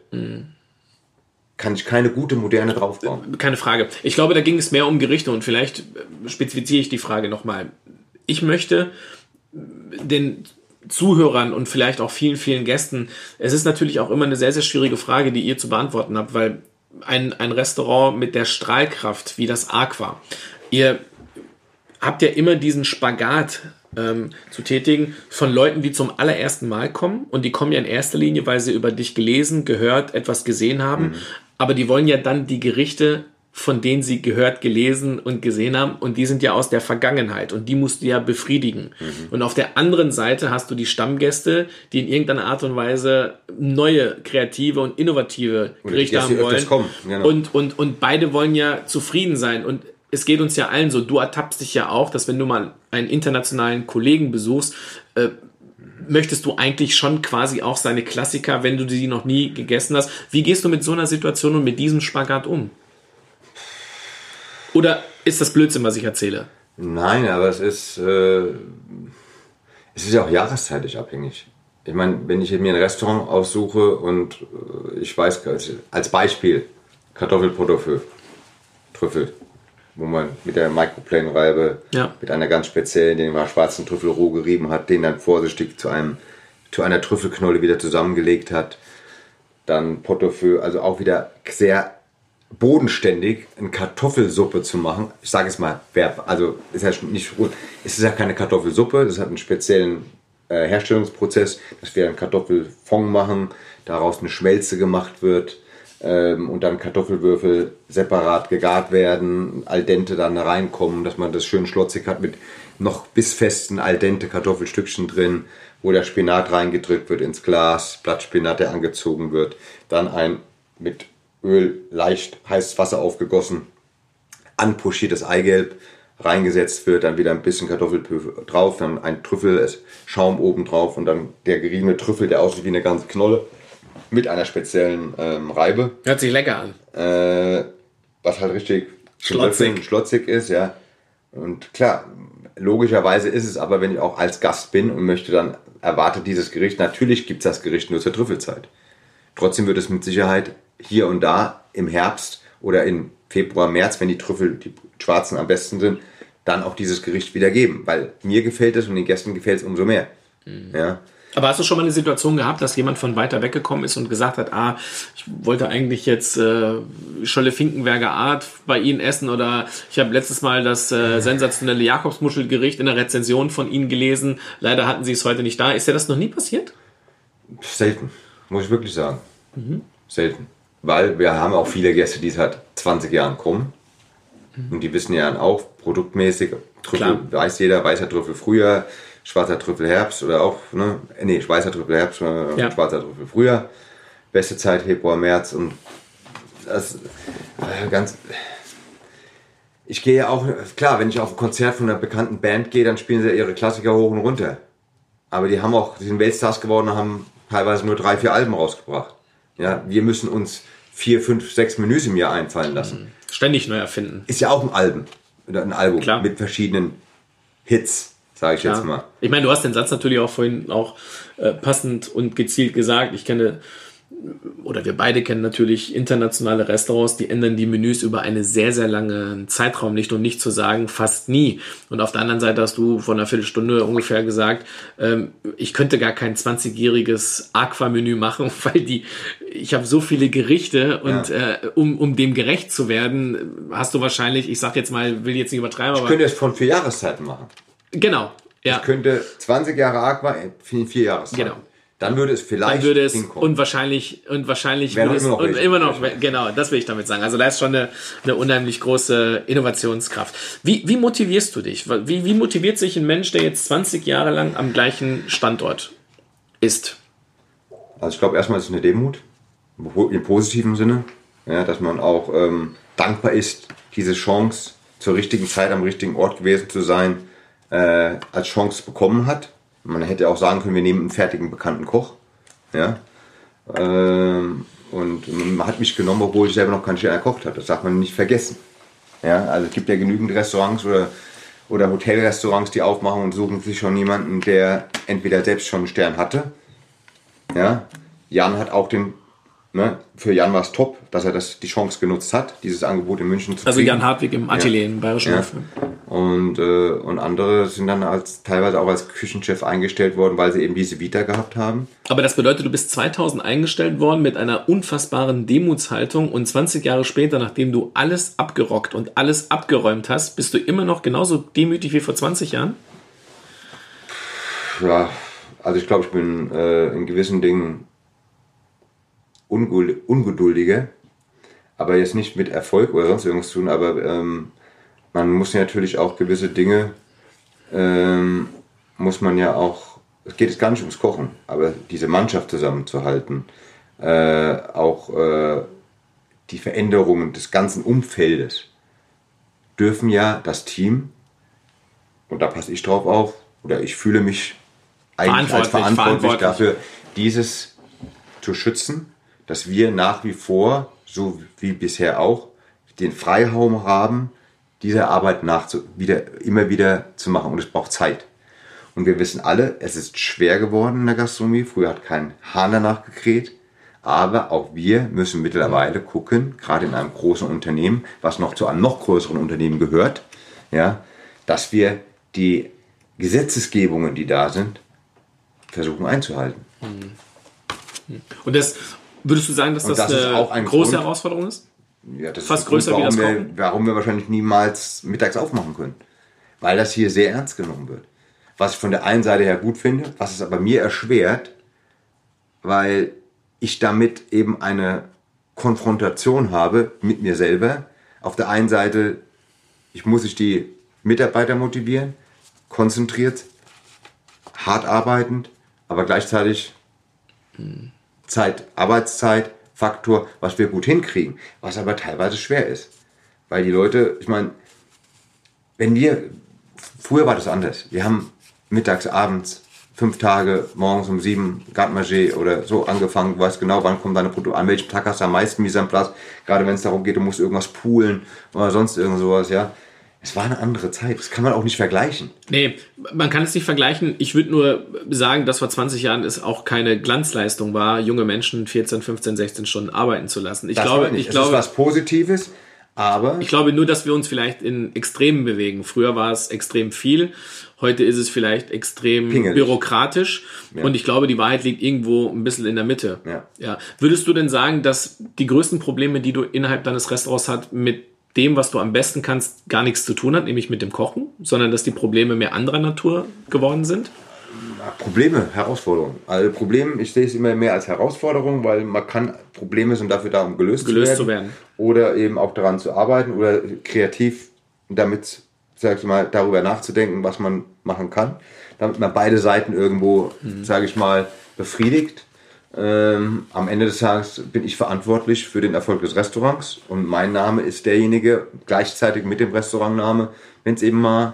kann ich keine gute moderne draufbauen. keine Frage. Ich glaube, da ging es mehr um Gerichte und vielleicht äh, spezifiziere ich die Frage nochmal. Ich möchte den Zuhörern und vielleicht auch vielen, vielen Gästen, es ist natürlich auch immer eine sehr, sehr schwierige Frage, die ihr zu beantworten habt, weil ein, ein Restaurant mit der Strahlkraft wie das Aqua, ihr habt ja immer diesen Spagat ähm, zu tätigen. Von Leuten, die zum allerersten Mal kommen. Und die kommen ja in erster Linie, weil sie über dich gelesen, gehört, etwas gesehen haben, aber die wollen ja dann die Gerichte von denen sie gehört, gelesen und gesehen haben. Und die sind ja aus der Vergangenheit. Und die musst du ja befriedigen. Und auf der anderen Seite hast du die Stammgäste, die in irgendeiner Art und Weise neue, kreative und innovative Gerichte haben wollen. genau. Und, und, und beide wollen ja zufrieden sein. Und es geht uns ja allen so, du ertappst dich ja auch, dass wenn du mal einen internationalen Kollegen besuchst, äh, möchtest du eigentlich schon quasi auch seine Klassiker, wenn du die noch nie gegessen hast. Wie gehst du mit so einer Situation und mit diesem Spagat um? Oder ist das Blödsinn, was ich erzähle? Nein, aber es ist, äh, es ist ja auch jahreszeitlich abhängig. Ich meine, wenn ich mir ein Restaurant aussuche und äh, ich weiß, als Beispiel Kartoffelpotaufeu, Trüffel, wo man mit der Microplane-Reibe Ja. mit einer ganz speziellen, den man schwarzen Trüffel roh gerieben hat, den dann vorsichtig zu einem zu einer Trüffelknolle wieder zusammengelegt hat. Dann Potaufeu, also auch wieder sehr bodenständig eine Kartoffelsuppe zu machen. Ich sage es mal, also ist ja nicht gut. Es ist ja keine Kartoffelsuppe, das hat einen speziellen äh, Herstellungsprozess, dass wir einen Kartoffelfond machen, daraus eine Schmelze gemacht wird ähm, und dann Kartoffelwürfel separat gegart werden, al dente dann da reinkommen, dass man das schön schlotzig hat mit noch bissfesten al dente Kartoffelstückchen drin, wo der Spinat reingedrückt wird ins Glas, Blattspinat, der angezogen wird, dann ein mit Öl leicht heißes Wasser aufgegossen, anpochiertes Eigelb reingesetzt wird, dann wieder ein bisschen Kartoffelpü drauf, dann ein Trüffel, Schaum oben drauf und dann der geriebene Trüffel, der aussieht wie eine ganze Knolle mit einer speziellen ähm, Reibe, Hört sich lecker an. äh, was halt richtig Schlotzig. Schlotzig ist, ja. Und klar, logischerweise ist es aber, wenn ich auch als Gast bin und möchte dann erwartet dieses Gericht, natürlich gibt es das Gericht nur zur Trüffelzeit. Trotzdem wird es mit Sicherheit hier und da im Herbst oder im Februar, März, wenn die Trüffel, die schwarzen am besten sind, dann auch dieses Gericht wieder geben. Weil mir gefällt es und den Gästen gefällt es umso mehr. Ja. Aber hast du schon mal eine Situation gehabt, dass jemand von weiter weggekommen ist und gesagt hat, ah, ich wollte eigentlich jetzt äh, Scholle Finkenberger Art bei Ihnen essen oder ich habe letztes Mal das äh, sensationelle Jakobsmuschelgericht in der Rezension von Ihnen gelesen. Leider hatten Sie es heute nicht da. Ist dir das noch nie passiert? Selten, muss ich wirklich sagen. Selten. Weil wir haben auch viele Gäste, die seit 20 Jahren kommen. Und die wissen ja auch produktmäßig, Trüffel, Klar. weiß jeder, weißer Trüffel Frühjahr, schwarzer Trüffel Herbst oder auch, ne, nee, weißer Trüffel Herbst, äh, Ja. schwarzer Trüffel Frühjahr. Beste Zeit Februar, März und das äh, ganz. Ich gehe ja auch, klar, wenn ich auf ein Konzert von einer bekannten Band gehe, dann spielen sie ihre Klassiker hoch und runter. Aber die haben auch, die sind Weltstars geworden und haben teilweise nur drei, vier Alben rausgebracht. Ja, wir müssen uns vier, fünf, sechs Menüs im Jahr einfallen lassen. Ständig neu erfinden. Ist ja auch ein Album. Oder ein Album Klar. mit verschiedenen Hits, sage ich jetzt Ja. mal. Ich meine, du hast den Satz natürlich auch vorhin auch äh, passend und gezielt gesagt. Ich kenne oder wir beide kennen natürlich internationale Restaurants, die ändern die Menüs über einen sehr, sehr langen Zeitraum nicht und nicht zu sagen, fast nie. Und auf der anderen Seite hast du vor einer Viertelstunde ungefähr gesagt, ähm, ich könnte gar kein 20-jähriges Aqua-Menü machen, weil die, ich habe so viele Gerichte und ja. äh, um, um dem gerecht zu werden, hast du wahrscheinlich, ich sag jetzt mal, will jetzt nicht übertreiben, aber. Ich könnte es von vier Jahreszeiten machen. Genau. Ja. Ich könnte 20 Jahre Aqua in vier Jahreszeiten. Genau. Dann würde es vielleicht Dann würde es hinkommen. und wahrscheinlich und wahrscheinlich würde es immer noch, und immer noch genau, das will ich damit sagen. Also da ist schon eine, eine unheimlich große Innovationskraft. Wie, wie motivierst du dich? Wie, wie motiviert sich ein Mensch, der jetzt 20 Jahre lang am gleichen Standort ist? Also ich glaube erstmal ist es eine Demut im positiven Sinne, ja, dass man auch ähm, dankbar ist, diese Chance zur richtigen Zeit am richtigen Ort gewesen zu sein, äh, als Chance bekommen hat man hätte auch sagen können, wir nehmen einen fertigen bekannten Koch. Ja. Ähm, und man hat mich genommen, obwohl ich selber noch keinen Stern erkocht habe. Das darf man nicht vergessen. Ja, also es gibt ja genügend Restaurants oder, oder Hotelrestaurants, die aufmachen und suchen sich schon jemanden, der entweder selbst schon einen Stern hatte. Ja. Jan hat auch den Ne? Für Jan war es top, dass er das, die Chance genutzt hat, dieses Angebot in München zu Also kriegen. Jan Hartwig im Atelier ja. im Bayerischen ja. Und, äh, und andere sind dann als, teilweise auch als Küchenchef eingestellt worden, weil sie eben diese Vita gehabt haben. Aber das bedeutet, du bist 2000 eingestellt worden mit einer unfassbaren Demutshaltung und 20 Jahre später, nachdem du alles abgerockt und alles abgeräumt hast, bist du immer noch genauso demütig wie vor 20 Jahren? Ja, also ich glaube, ich bin äh, in gewissen Dingen Ungeduldige, aber jetzt nicht mit Erfolg oder sonst irgendwas tun, aber ähm, man muss natürlich auch gewisse Dinge, ähm, muss man ja auch, es geht jetzt gar nicht ums Kochen, aber diese Mannschaft zusammenzuhalten, äh, auch äh, die Veränderungen des ganzen Umfeldes dürfen ja das Team, und da passe ich drauf auf, oder ich fühle mich eigentlich als verantwortlich, verantwortlich. dafür, dieses zu schützen dass wir nach wie vor, so wie bisher auch, den Freiraum haben, diese Arbeit nachzu wieder, immer wieder zu machen. Und es braucht Zeit. Und wir wissen alle, es ist schwer geworden in der Gastronomie. Früher hat kein Hahn danach gekräht. Aber auch wir müssen mittlerweile gucken, gerade in einem großen Unternehmen, was noch zu einem noch größeren Unternehmen gehört, ja, dass wir die Gesetzesgebungen, die da sind, versuchen einzuhalten. Und das, Würdest du sagen, dass das, das eine auch ein große Grund, Herausforderung ist? Ja, das Fast ist größer Grund, wie das wir, Warum wir wahrscheinlich niemals mittags aufmachen können. Weil das hier sehr ernst genommen wird. Was ich von der einen Seite her gut finde, was es aber mir erschwert, weil ich damit eben eine Konfrontation habe mit mir selber. Auf der einen Seite, ich muss ich die Mitarbeiter motivieren, konzentriert, hart arbeitend, aber gleichzeitig hm Zeit, Arbeitszeit, Faktor, was wir gut hinkriegen, was aber teilweise schwer ist. Weil die Leute, ich meine, wenn wir, früher war das anders. Wir haben mittags, abends, fünf Tage, morgens um sieben, Gartmaché oder so angefangen, du weißt genau, wann kommt deine Produkte, an welchem Tag hast du am meisten Mise en place, gerade wenn es darum geht, du musst irgendwas poolen oder sonst irgend sowas, ja. Es war eine andere Zeit. Das kann man auch nicht vergleichen. Nee, man kann es nicht vergleichen. Ich würde nur sagen, dass vor 20 Jahren es auch keine Glanzleistung war, junge Menschen 14, 15, 16 Stunden arbeiten zu lassen. Ich das glaube, ich es glaube, ist was Positives, aber. Ich glaube nur, dass wir uns vielleicht in Extremen bewegen. Früher war es extrem viel. Heute ist es vielleicht extrem Pingelig. bürokratisch. Ja. Und ich glaube, die Wahrheit liegt irgendwo ein bisschen in der Mitte. Ja. ja. Würdest du denn sagen, dass die größten Probleme, die du innerhalb deines Restaurants hast, mit dem, was du am besten kannst, gar nichts zu tun hat, nämlich mit dem Kochen, sondern dass die Probleme mehr anderer Natur geworden sind? Probleme, Herausforderungen. Also Probleme, ich sehe es immer mehr als Herausforderung, weil man kann, Probleme sind dafür da, um gelöst, gelöst zu, werden, zu, werden, Oder eben auch daran zu arbeiten oder kreativ damit, sag ich mal, darüber nachzudenken, was man machen kann, damit man beide Seiten irgendwo, mhm. sage ich mal, befriedigt. Ähm, am Ende des Tages bin ich verantwortlich für den Erfolg des Restaurants und mein Name ist derjenige, gleichzeitig mit dem Restaurantname, wenn es eben mal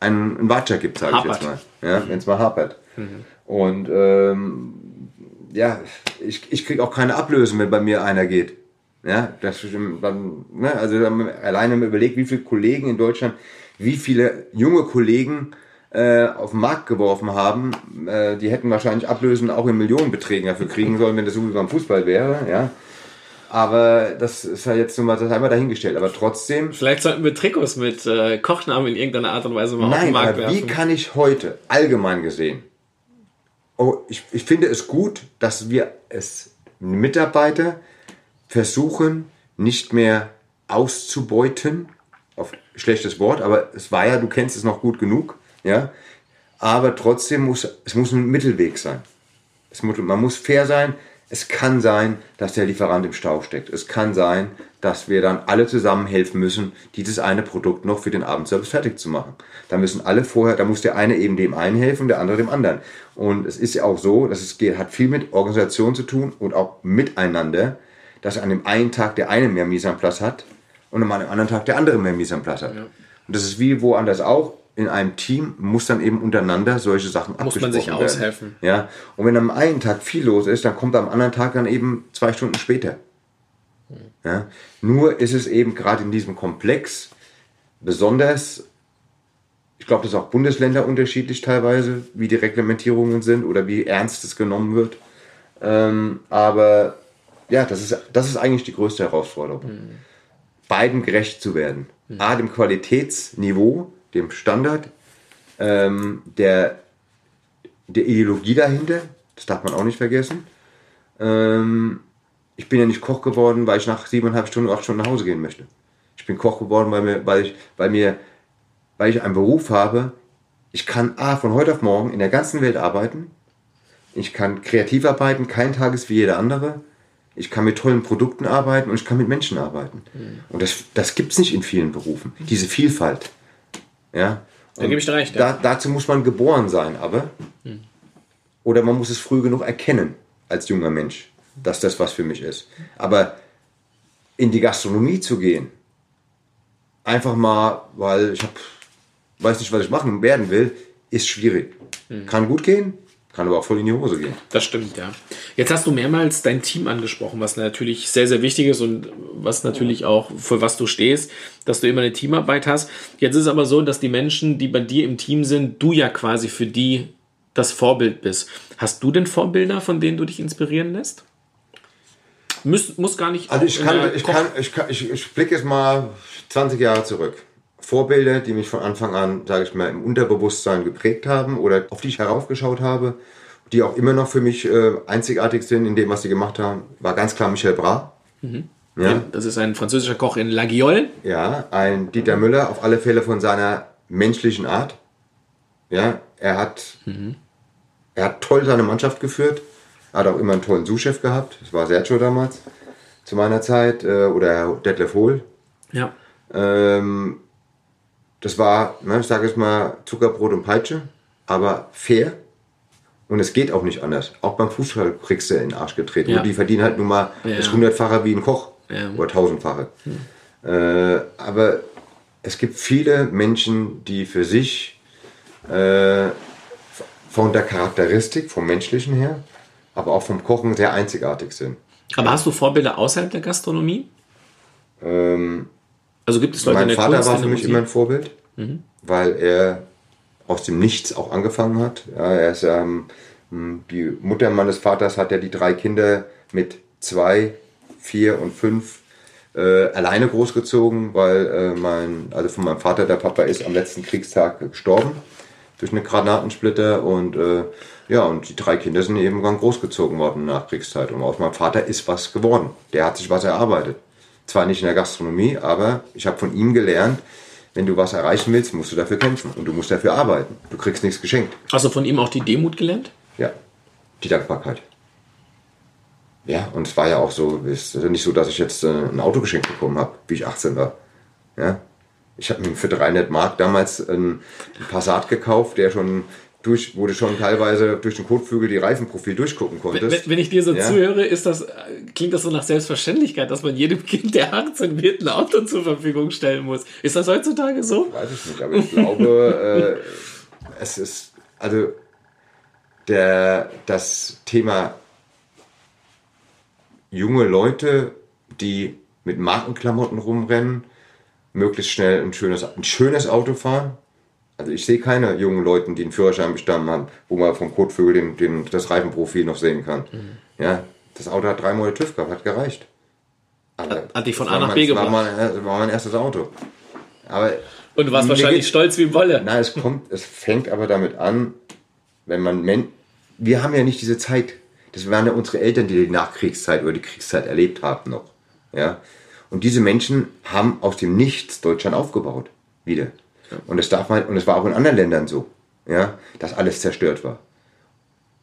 einen, einen Watscher gibt, sage ich jetzt mal. Ja, wenn es mal hapert. Mhm. Und ähm, ja, ich, ich kriege auch keine Ablösung, wenn bei mir einer geht. Ja, das dann, ne, also alleine wenn man überlegt, wie viele Kollegen in Deutschland, wie viele junge Kollegen äh, auf den Markt geworfen haben, äh, die hätten wahrscheinlich Ablösen auch in Millionenbeträgen dafür kriegen sollen, wenn das so wie beim Fußball wäre. Ja. Aber das ist ja jetzt nur mal das einmal dahingestellt. Aber trotzdem. Vielleicht sollten wir Trikots mit äh, Kochnamen in irgendeiner Art und Weise mal auf den Nein, Markt aber werfen. wie kann ich heute allgemein gesehen, oh, ich, ich finde es gut, dass wir es Mitarbeiter versuchen, nicht mehr auszubeuten, auf schlechtes Wort, aber es war ja, du kennst es noch gut genug, ja, aber trotzdem muss, es muss ein Mittelweg sein. Es muss, man muss fair sein. Es kann sein, dass der Lieferant im Stau steckt. Es kann sein, dass wir dann alle zusammen helfen müssen, dieses eine Produkt noch für den Abendservice fertig zu machen. Da müssen alle vorher, da muss der eine eben dem einen helfen, der andere dem anderen. Und es ist ja auch so, dass es geht, hat viel mit Organisation zu tun und auch miteinander, dass an dem einen Tag der eine mehr Mise en place hat und an einem anderen Tag der andere mehr Mise en place hat. Und das ist wie woanders auch. In einem Team muss dann eben untereinander solche Sachen Muss man sich abgesprochen werden. aushelfen. Ja, und wenn am einen Tag viel los ist, dann kommt am anderen Tag dann eben zwei Stunden später. Ja, nur ist es eben gerade in diesem Komplex besonders, ich glaube, das ist auch Bundesländer unterschiedlich teilweise, wie die Reglementierungen sind oder wie ernst es genommen wird. Ähm, aber ja, das ist, das ist eigentlich die größte Herausforderung. Beiden gerecht zu werden. A, dem Qualitätsniveau, dem Standard, ähm, der, der Ideologie dahinter, das darf man auch nicht vergessen. Ähm, ich bin ja nicht Koch geworden, weil ich nach siebeneinhalb Stunden, acht Stunden nach Hause gehen möchte. Ich bin Koch geworden, weil, mir, weil, ich, weil, mir, weil ich einen Beruf habe. Ich kann A, von heute auf morgen in der ganzen Welt arbeiten. Ich kann kreativ arbeiten, kein Tag ist wie jeder andere. Ich kann mit tollen Produkten arbeiten und ich kann mit Menschen arbeiten. Und das, das gibt es nicht in vielen Berufen. Diese Vielfalt. Ja? Da gebe ich dir recht, ja. Da, dazu muss man geboren sein, aber. Oder man muss es früh genug erkennen, als junger Mensch, dass das was für mich ist. Aber in die Gastronomie zu gehen, einfach mal, weil ich hab, weiß nicht, was ich machen werden will, ist schwierig. Kann gut gehen, kann aber auch voll in die Hose gehen. Das stimmt, ja. Jetzt hast du mehrmals dein Team angesprochen, was natürlich sehr, sehr wichtig ist und was natürlich auch für was du stehst, dass du immer eine Teamarbeit hast. Jetzt ist es aber so, dass die Menschen, die bei dir im Team sind, du ja quasi für die das Vorbild bist. Hast du denn Vorbilder, von denen du dich inspirieren lässt? Muss, muss gar nicht. Also ich kann, ich kann, ich kann, ich, ich blicke jetzt mal 20 Jahre zurück. Vorbilder, die mich von Anfang an, sage ich mal, im Unterbewusstsein geprägt haben oder auf die ich heraufgeschaut habe, die auch immer noch für mich äh, einzigartig sind in dem, was sie gemacht haben, war ganz klar Michel Bras. Ja, Das ist ein französischer Koch in Laguiole. ja, ein Dieter Müller, auf alle Fälle von seiner menschlichen Art. Ja, er hat, er hat toll seine Mannschaft geführt. Er hat auch immer einen tollen Sous-Chef gehabt. Das war Sergio damals, zu meiner Zeit. Äh, oder Detlef Hohl. Ja. Ähm, das war, ne, ich sage es mal, Zuckerbrot und Peitsche, aber fair. Und es geht auch nicht anders. Auch beim Fußball kriegst du in den Arsch getreten. Ja. Und die verdienen halt nun mal Ja. das hundertfache wie ein Koch. Ja. Oder tausendfache. Äh, aber es gibt viele Menschen, die für sich äh, von der Charakteristik, vom Menschlichen her, aber auch vom Kochen sehr einzigartig sind. Aber hast du Vorbilder außerhalb der Gastronomie? Ähm, Also gibt es Leute in mein der Vater Kunst, war in für der mich immer ein Vorbild, weil er aus dem Nichts auch angefangen hat. Ja, er ist, ähm, die Mutter meines Vaters hat ja die drei Kinder mit zwei, vier und fünf äh, alleine großgezogen, weil äh, mein, also von meinem Vater, der Papa ist am letzten Kriegstag gestorben durch eine Granatensplitter und äh, ja, und die drei Kinder sind eben dann großgezogen worden nach Kriegszeit. Und aus meinem Vater ist was geworden. Der hat sich was erarbeitet. Zwar nicht in der Gastronomie, aber ich habe von ihm gelernt, wenn du was erreichen willst, musst du dafür kämpfen und du musst dafür arbeiten. Du kriegst nichts geschenkt. Hast du von ihm auch die Demut gelernt? Ja, die Dankbarkeit. Ja, und es war ja auch so, es ist nicht so, dass ich jetzt äh, ein Auto geschenkt bekommen habe, wie ich 18 war. Ja, ich habe mir für 300 Mark damals einen Passat gekauft, der schon durch, wurde schon teilweise durch den Kotflügel die Reifenprofil durchgucken konnte. Wenn, wenn ich dir so Ja. zuhöre, ist das, äh, klingt das so nach Selbstverständlichkeit, dass man jedem Kind, der 18 wird, ein Auto zur Verfügung stellen muss. Ist das heutzutage so? Weiß ich nicht, aber ich glaube, äh, es ist, also der, das Thema junge Leute, die mit Markenklamotten rumrennen, möglichst schnell ein schönes, ein schönes Auto fahren, Also ich sehe keine jungen Leute, die einen Führerschein bestanden haben, wo man vom Kotvögel den, den, das Reifenprofil noch sehen kann. Mhm. Ja, das Auto hat drei Monate TÜV gehabt, hat gereicht. Aber Hat- dich von A nach B das war gebracht. mein, das war mein erstes Auto. Aber Und du warst wahrscheinlich geht's- stolz wie Wolle. Nein, es kommt, es fängt aber damit an, wenn man, Men wir haben ja nicht diese Zeit. Das waren ja unsere Eltern, die die Nachkriegszeit oder die Kriegszeit erlebt haben noch. Ja. Und diese Menschen haben aus dem Nichts Deutschland aufgebaut. Wieder. Und das darf man, und es war auch in anderen Ländern so. Ja, dass alles zerstört war.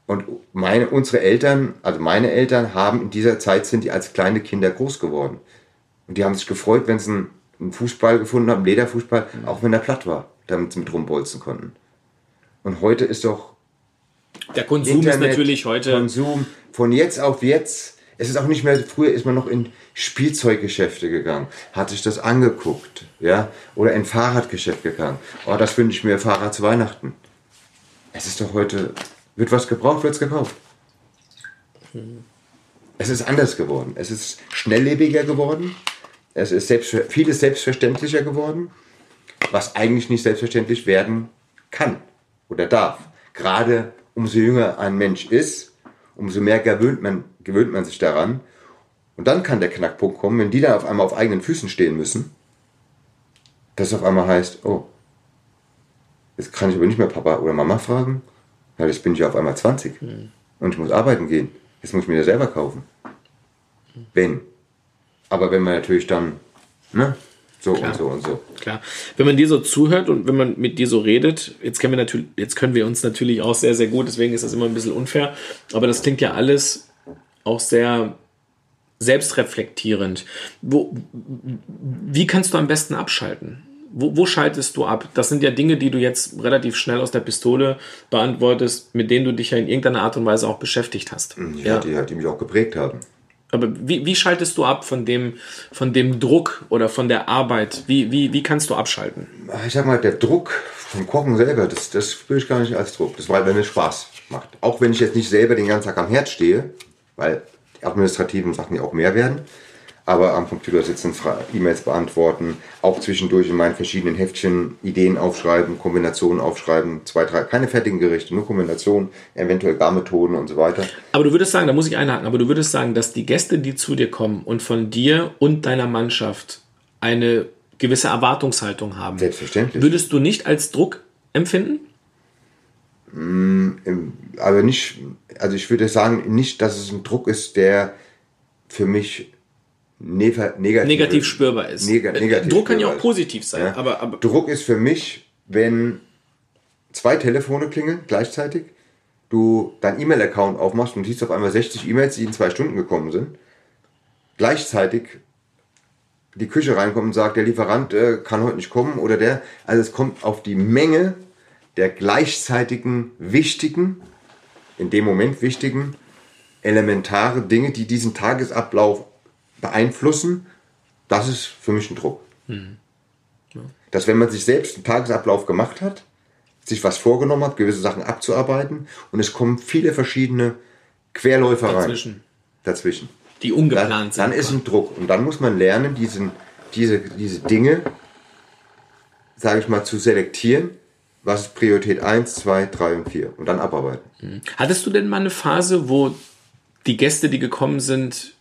Und meine, unsere Eltern, also meine Eltern haben in dieser Zeit sind die als kleine Kinder groß geworden. Und die haben sich gefreut, wenn sie einen, einen Fußball gefunden haben, einen Lederfußball, auch wenn er platt war, damit sie mit rumbolzen konnten. Und heute ist doch Der Konsum ist natürlich heute. Konsum von jetzt auf jetzt. Es ist auch nicht mehr, früher ist man noch in Spielzeuggeschäfte gegangen, hat sich das angeguckt, ja, oder in Fahrradgeschäft gegangen. Oh, das wünsche ich mir Fahrrad zu Weihnachten. Es ist doch heute, wird was gebraucht, wird es gekauft. Es ist anders geworden. Es ist schnelllebiger geworden. Es ist selbst, vieles selbstverständlicher geworden, was eigentlich nicht selbstverständlich werden kann oder darf. Gerade umso jünger ein Mensch ist, umso mehr gewöhnt man, gewöhnt man sich daran. Und dann kann der Knackpunkt kommen, wenn die dann auf einmal auf eigenen Füßen stehen müssen, dass auf einmal heißt, oh, jetzt kann ich aber nicht mehr Papa oder Mama fragen, weil jetzt bin ich ja auf einmal 20 und ich muss arbeiten gehen. Jetzt muss ich mir das selber kaufen. Wenn. Aber wenn man natürlich dann, ne, so Klar. und so und so. Klar. Wenn man dir so zuhört und wenn man mit dir so redet, jetzt können wir natürlich, jetzt können wir uns natürlich auch sehr, sehr gut, deswegen ist das immer ein bisschen unfair, aber das klingt ja alles auch sehr selbstreflektierend. Wo, wie kannst du am besten abschalten? Wo, wo schaltest du ab? Das sind ja Dinge, die du jetzt relativ schnell aus der Pistole beantwortest, mit denen du dich ja in irgendeiner Art und Weise auch beschäftigt hast. Ja, die, die mich auch geprägt haben. Aber wie, wie schaltest du ab von dem, von dem Druck oder von der Arbeit? Wie, wie, wie kannst du abschalten? ich sag mal, der Druck vom Kochen selber, das, das spüre ich gar nicht als Druck. Das war, wenn es Spaß macht. Auch wenn ich jetzt nicht selber den ganzen Tag am Herd stehe, weil die administrativen Sachen ja auch mehr werden. Aber am Computer sitzen, E-Mails beantworten, auch zwischendurch in meinen verschiedenen Heftchen Ideen aufschreiben, Kombinationen aufschreiben, zwei, drei, keine fertigen Gerichte, nur Kombinationen, eventuell Garmethoden und so weiter. Aber du würdest sagen, da muss ich einhaken, aber du würdest sagen, dass die Gäste, die zu dir kommen und von dir und deiner Mannschaft eine gewisse Erwartungshaltung haben, Selbstverständlich. würdest du nicht als Druck empfinden? aber nicht, also ich würde sagen, nicht, dass es ein Druck ist, der für mich negativ, Negativ spürbar ist. Nega- Äh, negativ Druck kann ja auch positiv sein, Ja. aber, aber Druck ist für mich, wenn zwei Telefone klingeln gleichzeitig, du dein E-Mail-Account aufmachst und siehst auf einmal 60 E-Mails, die in zwei Stunden gekommen sind, gleichzeitig die Küche reinkommt und sagt, der Lieferant äh, kann heute nicht kommen oder der, also es kommt auf die Menge der gleichzeitigen wichtigen, in dem Moment wichtigen, elementare Dinge, die diesen Tagesablauf beeinflussen, das ist für mich ein Druck. Dass wenn man sich selbst einen Tagesablauf gemacht hat, sich was vorgenommen hat, gewisse Sachen abzuarbeiten und es kommen viele verschiedene Querläufer rein. dazwischen, Dazwischen. die Dann, ungeplant sind. dann ist ein Druck und dann muss man lernen, diesen, diese, diese Dinge, sage ich mal, zu selektieren. Was ist Priorität 1, 2, 3 und 4 und dann abarbeiten. Hattest du denn mal eine Phase, wo die Gäste, die gekommen sind,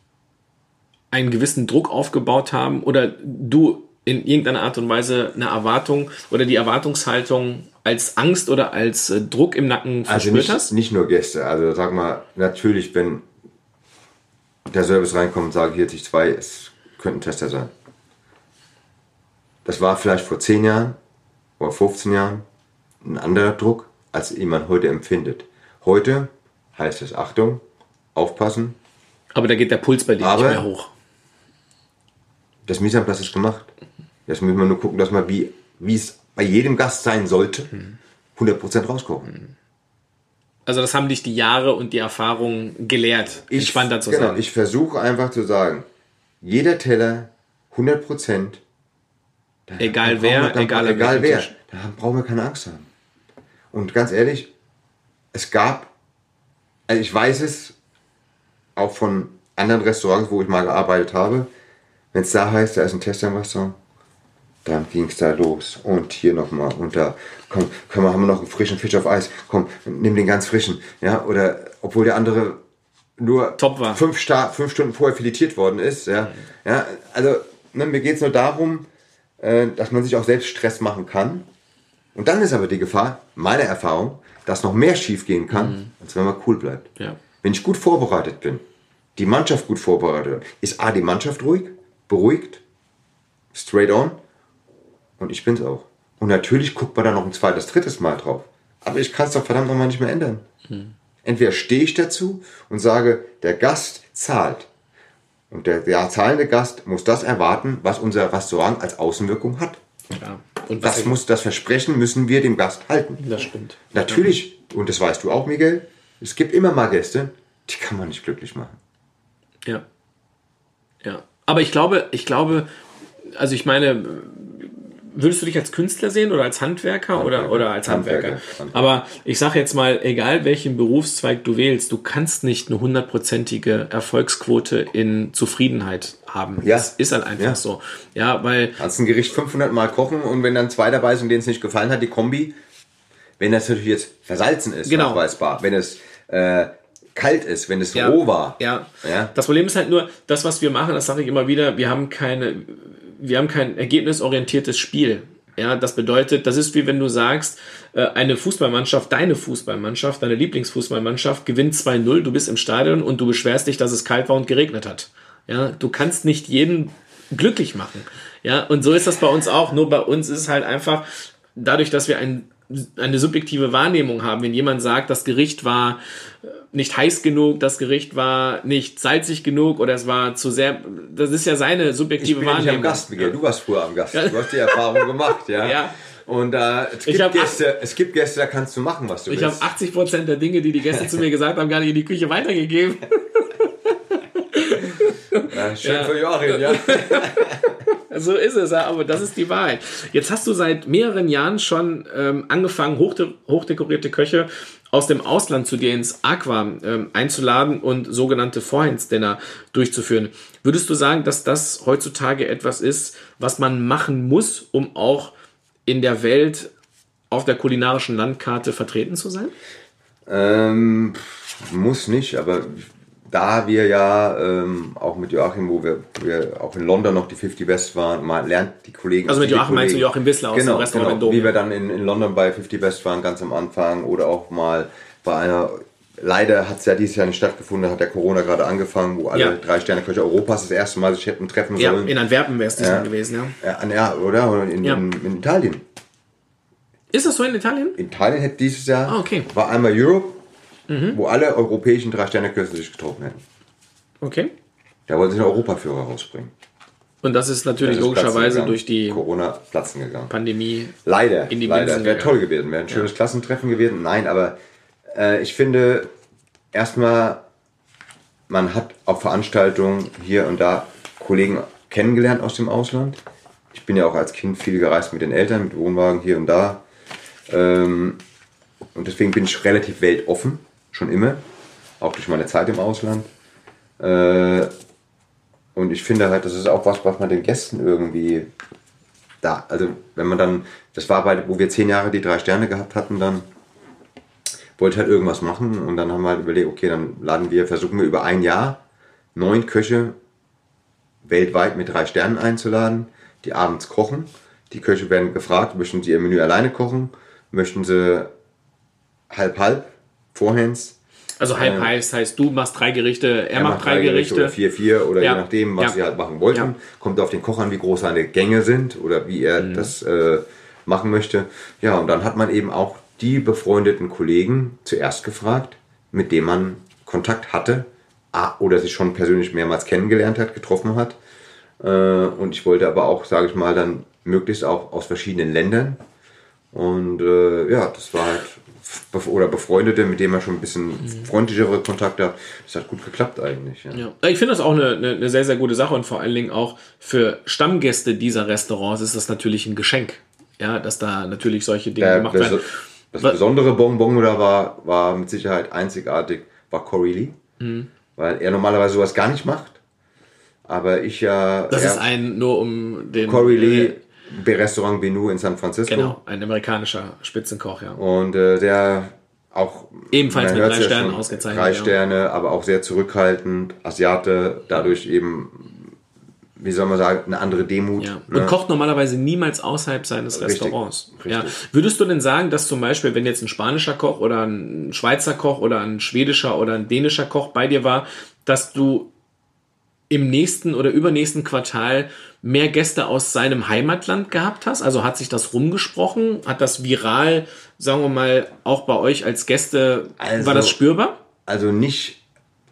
einen gewissen Druck aufgebaut haben oder du in irgendeiner Art und Weise eine Erwartung oder die Erwartungshaltung als Angst oder als äh, Druck im Nacken Also verspürt nicht, hast? nicht nur Gäste. Also sag mal, natürlich, wenn der Service reinkommt und sagt, hier sich zwei, es könnte ein Tester sein. Das war vielleicht vor 10 Jahren oder 15 Jahren ein anderer Druck, als ihn man heute empfindet. Heute heißt es Achtung, aufpassen, Aber da geht der Puls bei dir nicht mehr hoch. Das en place ist gemacht. Jetzt müssen wir nur gucken, dass wir, wie, wie es bei jedem Gast sein sollte, 100% rauskommen. Also das haben dich die Jahre und die Erfahrung gelehrt, entspannter zu genau, sein. Ich versuche einfach zu sagen, jeder Teller 100%. da- Egal wer, wir- egal an egal welchem wer. Tisch. Da brauchen wir keine Angst haben. Und ganz ehrlich, es gab, also ich weiß es auch von anderen Restaurants, wo ich mal gearbeitet habe, wenn es da heißt, da ist ein Restaurant, Dann ging es da los. Und hier nochmal. Und da, komm, komm, haben wir noch einen frischen Fisch auf Eis. Komm, nimm den ganz frischen. Ja, oder obwohl der andere nur Top war. Fünf, fünf Stunden vorher filetiert worden ist. Ja, ja also ne, mir geht es nur darum, äh, dass man sich auch selbst Stress machen kann. Und dann ist aber die Gefahr, meine Erfahrung, dass noch mehr schief gehen kann, Mhm. als wenn man cool bleibt. Ja. Wenn ich gut vorbereitet bin, die Mannschaft gut vorbereitet ist A, die Mannschaft ruhig, beruhigt, straight on und ich bin's auch. Und natürlich guckt man da noch ein zweites, drittes Mal drauf. Aber ich kann es doch verdammt nochmal nicht mehr ändern. Entweder stehe ich dazu und sage, der Gast zahlt. Und der, der zahlende Gast muss das erwarten, was unser Restaurant als Außenwirkung hat. ja. Und Das muss, das Versprechen müssen wir dem Gast halten. das stimmt. Natürlich, und das weißt du auch, Miguel, es gibt immer mal Gäste, die kann man nicht glücklich machen. Ja. Ja. Aber ich glaube, ich glaube, also ich meine, würdest du dich als Künstler sehen oder als Handwerker, oder, oder als Handwerker? Handwerker, Handwerker. Aber ich sage jetzt mal, egal welchen Berufszweig du wählst, du kannst nicht eine hundertprozentige Erfolgsquote in Zufriedenheit haben. Ja. Das ist halt einfach Ja. so. Ja, weil Kannst ein Gericht 500 Mal kochen und wenn dann zwei dabei sind, denen es nicht gefallen hat, die Kombi, wenn das natürlich jetzt versalzen ist, Genau. nachweisbar, wenn es äh, kalt ist, wenn es Ja. roh war. Ja. Ja. Das Problem ist halt nur, das, was wir machen, das sage ich immer wieder, wir haben keine, wir haben kein ergebnisorientiertes Spiel. Ja, das bedeutet, das ist wie wenn du sagst, äh, eine Fußballmannschaft, deine Fußballmannschaft, deine Lieblingsfußballmannschaft gewinnt 2-0, du bist im Stadion und du beschwerst dich, dass es kalt war und geregnet hat. Ja, du kannst nicht jeden glücklich machen. Ja, und so ist das bei uns auch. Nur bei uns ist es halt einfach, dadurch, dass wir ein, eine subjektive Wahrnehmung haben, wenn jemand sagt, das Gericht war äh, nicht heiß genug, das Gericht war nicht salzig genug oder es war zu sehr, das ist ja seine Ich subjektive bin ja nicht Wahrnehmung. am Gast, Miguel. Du warst früher am Gast. Du hast die Erfahrung gemacht, ja. Ja. Und äh, es, gibt Gäste, es gibt Gäste, da kannst du machen, was du Ich habe willst. 80 Prozent der Dinge, die die Gäste zu mir gesagt haben, gar nicht in die Küche weitergegeben. Ja, schön Ja. für Joachim, ja. So ist es, aber das ist die Wahrheit. Jetzt hast du seit mehreren Jahren schon ähm, angefangen, hochde hochdekorierte Köche aus dem Ausland zu dir ins Aqua ähm, einzuladen und sogenannte Vorhandsdinner durchzuführen. Würdest du sagen, dass das heutzutage etwas ist, was man machen muss, um auch in der Welt auf der kulinarischen Landkarte vertreten zu sein? Ähm, muss nicht, aber da wir ja ähm, auch mit Joachim, wo wir, wir auch in London noch die 50 Best waren, man lernt die Kollegen. Also mit Joachim meinst du Joachim Wissler aus dem genau, Restaurant genau. Wie wir dann in, in London bei 50 Best waren, ganz am Anfang oder auch mal bei einer. Leider hat es ja dieses Jahr nicht stattgefunden, hat der Corona gerade angefangen, wo alle Ja. drei Sterne Köche Europas das erste Mal sich hätten treffen Ja, sollen. in Antwerpen wäre es diesmal gewesen, ja. ja, ja, oder? Oder in, Ja. in, in Italien. Ist das so in Italien? Italien hätte dieses Jahr Ah, okay. war einmal Europe, wo alle europäischen drei Sterne Köche sich getroffen hätten. Okay. Da wollten sie einen Europaführer rausbringen. Und das ist natürlich Das ist logischerweise durch die Corona platzen gegangen. Pandemie. Leider, in die leider. Wäre toll gewesen, wäre ein schönes Klassentreffen gewesen. Nein, aber äh, ich finde erstmal, man hat auf Veranstaltungen hier und da Kollegen kennengelernt aus dem Ausland. Ich bin ja auch als Kind viel gereist mit den Eltern, mit Wohnwagen hier und da. Ähm, und deswegen bin ich relativ weltoffen, schon immer. Auch durch meine Zeit im Ausland. Äh, und ich finde halt, das ist auch was, was man den Gästen irgendwie da, also wenn man dann, das war bei, wo wir zehn Jahre die drei Sterne gehabt hatten, dann wollte ich halt irgendwas machen und dann haben wir halt überlegt, okay, dann laden wir, versuchen wir über ein Jahr neun Köche weltweit mit drei Sternen einzuladen, die abends kochen. Die Köche werden gefragt, möchten sie ihr Menü alleine kochen, möchten sie halb halb, Vorhands, Also halb heißt, heißt du machst drei Gerichte, er, macht drei Gerichte. oder vier, vier oder Ja. je nachdem, was Ja. sie halt machen wollten. Ja. Kommt auf den Koch an, wie groß seine Gänge sind oder wie er Mhm. das äh, machen möchte. Ja, und dann hat man eben auch die befreundeten Kollegen zuerst gefragt, mit denen man Kontakt hatte oder sich schon persönlich mehrmals kennengelernt hat, getroffen hat. Äh, und ich wollte aber auch, sage ich mal, dann möglichst auch aus verschiedenen Ländern. Und äh, ja, das war halt oder Befreundete, mit denen man schon ein bisschen freundlichere Kontakte hat. Das hat gut geklappt eigentlich. Ja. Ja. Ich finde das auch eine, eine, eine sehr, sehr gute Sache und vor allen Dingen auch für Stammgäste dieser Restaurants ist das natürlich ein Geschenk. Ja, dass da natürlich solche Dinge Der, gemacht das, werden. das besondere Bonbon da war, war mit Sicherheit einzigartig, war Cory Lee. Mhm. Weil er normalerweise sowas gar nicht macht. Aber ich ja. Das er, ist ein, nur um den. Cory Lee äh, Restaurant Benu in San Francisco. Genau, ein amerikanischer Spitzenkoch, ja. Und äh, der auch Ebenfalls mit drei Sternen ausgezeichnet, Drei. Sterne, aber auch sehr zurückhaltend, Asiate, dadurch eben, wie soll man sagen, eine andere Demut. Ja. ne? Und kocht normalerweise niemals außerhalb seines Richtig. Restaurants. Richtig. Ja. Würdest du denn sagen, dass zum Beispiel, wenn jetzt ein spanischer Koch oder ein Schweizer Koch oder ein schwedischer oder ein dänischer Koch bei dir war, dass du im nächsten oder übernächsten Quartal mehr Gäste aus seinem Heimatland gehabt hast? Also hat sich das rumgesprochen? Hat das viral, sagen wir mal, auch bei euch als Gäste, Also- war das spürbar? Also nicht,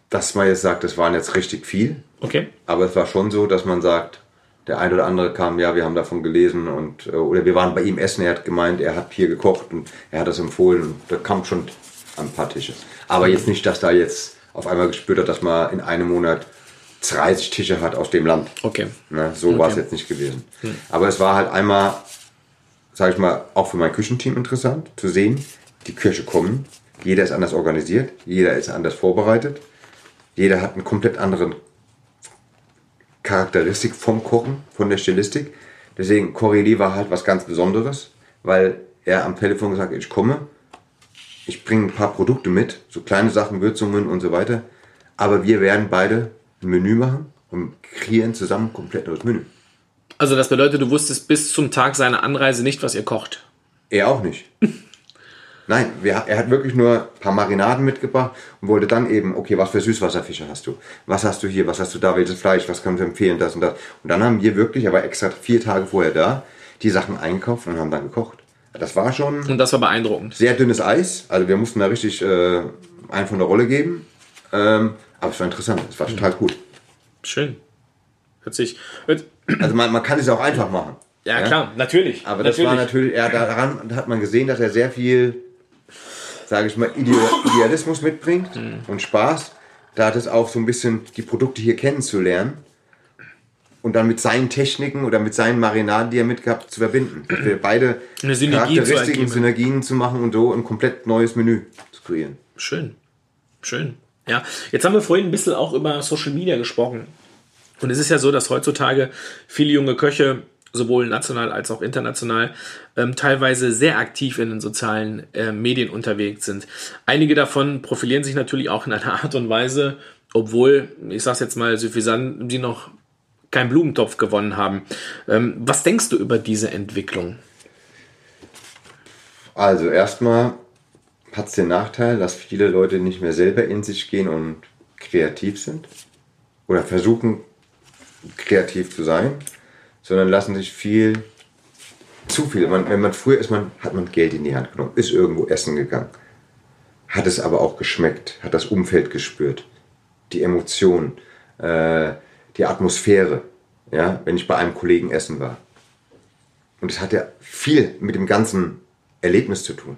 dass man jetzt sagt, das waren jetzt richtig viel, Okay. aber es war schon so, dass man sagt, der ein oder andere kam, ja, wir haben davon gelesen und äh, oder wir waren bei ihm essen, er hat gemeint, er hat hier gekocht und er hat das empfohlen und da kam schon ein paar Tische. Aber jetzt nicht, dass da jetzt auf einmal gespürt hat, dass man in einem Monat 30 Tische hat aus dem Land. Okay. Ne, so war es jetzt nicht gewesen. Aber es war halt einmal, sage ich mal, auch für mein Küchenteam interessant zu sehen, die Küche kommen, jeder ist anders organisiert, jeder ist anders vorbereitet, jeder hat einen komplett anderen Charakteristik vom Kochen, von der Stilistik. Deswegen Corelli war halt was ganz Besonderes, weil er am Telefon gesagt hat, ich komme, ich bringe ein paar Produkte mit, so kleine Sachen, Würzungen und so weiter, aber wir werden beide ein Menü machen und kreieren zusammen komplett neues Menü. Also das bedeutet, du wusstest bis zum Tag seiner Anreise nicht, was ihr kocht. Er auch nicht. Nein, wir, er hat wirklich nur ein paar Marinaden mitgebracht und wollte dann eben, okay, was für Süßwasserfische hast du? Was hast du hier? Was hast du da? Welches Fleisch? Was kannst du empfehlen? Das und das. Und dann haben wir wirklich, aber extra vier Tage vorher da, die Sachen einkauft und haben dann gekocht. Das war schon Und das war beeindruckend. sehr dünnes Eis. Also wir mussten da richtig äh, einen von der Rolle geben. Ähm, aber es war interessant. Es war total cool. Schön. Hört sich. Hört, Also man, man kann es auch einfach machen. ja, klar, natürlich. Aber das war natürlich, er, daran hat man gesehen, dass er sehr viel, sage ich mal, Ide- Idealismus mitbringt und Spaß. Da hat es auch so ein bisschen die Produkte hier kennenzulernen und dann mit seinen Techniken oder mit seinen Marinaden, die er mitgehabt, zu verbinden. Wir beide Synergie zu Charakteristiken, ergeben. Synergien zu machen und so ein komplett neues Menü zu kreieren. Schön. Schön. Ja, jetzt haben wir vorhin ein bisschen auch über Social Media gesprochen. Und es ist ja so, dass heutzutage viele junge Köche, sowohl national als auch international, ähm, teilweise sehr aktiv in den sozialen äh, Medien unterwegs sind. Einige davon profilieren sich natürlich auch in einer Art und Weise, obwohl, ich sag's jetzt mal suffisant, die noch keinen Blumentopf gewonnen haben. Ähm, was denkst du über diese Entwicklung? Also erstmal hat es den Nachteil, dass viele Leute nicht mehr selber in sich gehen und kreativ sind oder versuchen kreativ zu sein, sondern lassen sich viel zu viel. Man, wenn man früher ist, man, hat man Geld in die Hand genommen, ist irgendwo essen gegangen, hat es aber auch geschmeckt, hat das Umfeld gespürt, die Emotionen, äh, die Atmosphäre. Ja, wenn ich bei einem Kollegen essen war. Und es hat ja viel mit dem ganzen Erlebnis zu tun.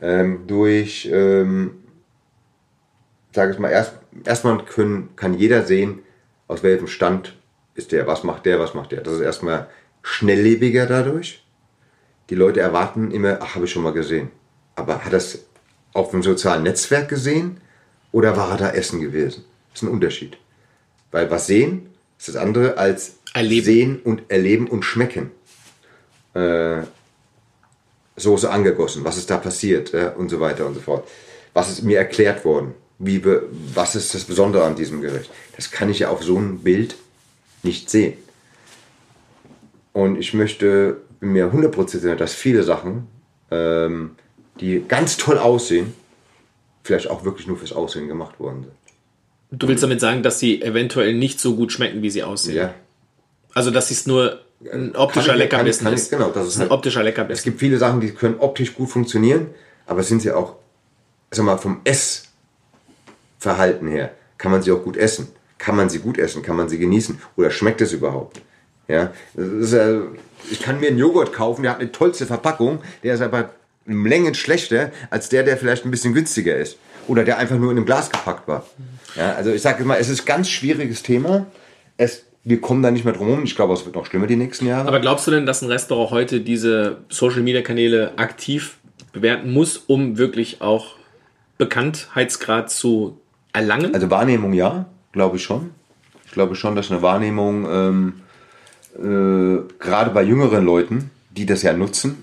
Ähm, durch, ähm, sage ich mal, erst, erstmal können, kann jeder sehen, aus welchem Stand ist der, was macht der, was macht der. Das ist erstmal schnelllebiger dadurch. Die Leute erwarten immer, ach, habe ich schon mal gesehen. Aber hat es auf dem sozialen Netzwerk gesehen oder war er da essen gewesen? Das ist ein Unterschied. Weil was sehen ist das andere als Erleben. sehen und erleben und schmecken. Äh, Soße angegossen, was ist da passiert äh, und so weiter und so fort. Was ist mir erklärt worden? Wie was ist das Besondere an diesem Gericht? Das kann ich ja auf so einem Bild nicht sehen. Und ich möchte mir 100% sicher, dass viele Sachen, ähm, die ganz toll aussehen, vielleicht auch wirklich nur fürs Aussehen gemacht worden sind. Du willst damit sagen, dass sie eventuell nicht so gut schmecken, wie sie aussehen? Ja, Also, dass es nur ein optischer Kann Leckerbissen kann ich- ist. genau, das ist ein halt- optischer Es Leckerbissen. gibt viele Sachen, die können optisch gut funktionieren, aber sind sie auch, sag mal, vom Essverhalten her, kann man sie auch gut essen. Kann man sie gut essen? Kann man sie genießen? Oder schmeckt es überhaupt? Ja, ist, äh, ich kann mir einen Joghurt kaufen, der hat eine tollste Verpackung, der ist aber Längen schlechter als der, der vielleicht ein bisschen günstiger ist. Oder der einfach nur in einem Glas gepackt war. Ja, also ich sage mal, es ist ein ganz schwieriges Thema. Es, wir kommen da nicht mehr drum. Ich glaube, es wird noch schlimmer die nächsten Jahre. Aber glaubst du denn, dass ein Restaurant heute diese Social Media Kanäle aktiv bewerten muss, um wirklich auch Bekanntheitsgrad zu erlangen? Also Wahrnehmung ja, glaube ich schon. Ich glaube schon, dass eine Wahrnehmung ähm, äh, gerade bei jüngeren Leuten, die das ja nutzen,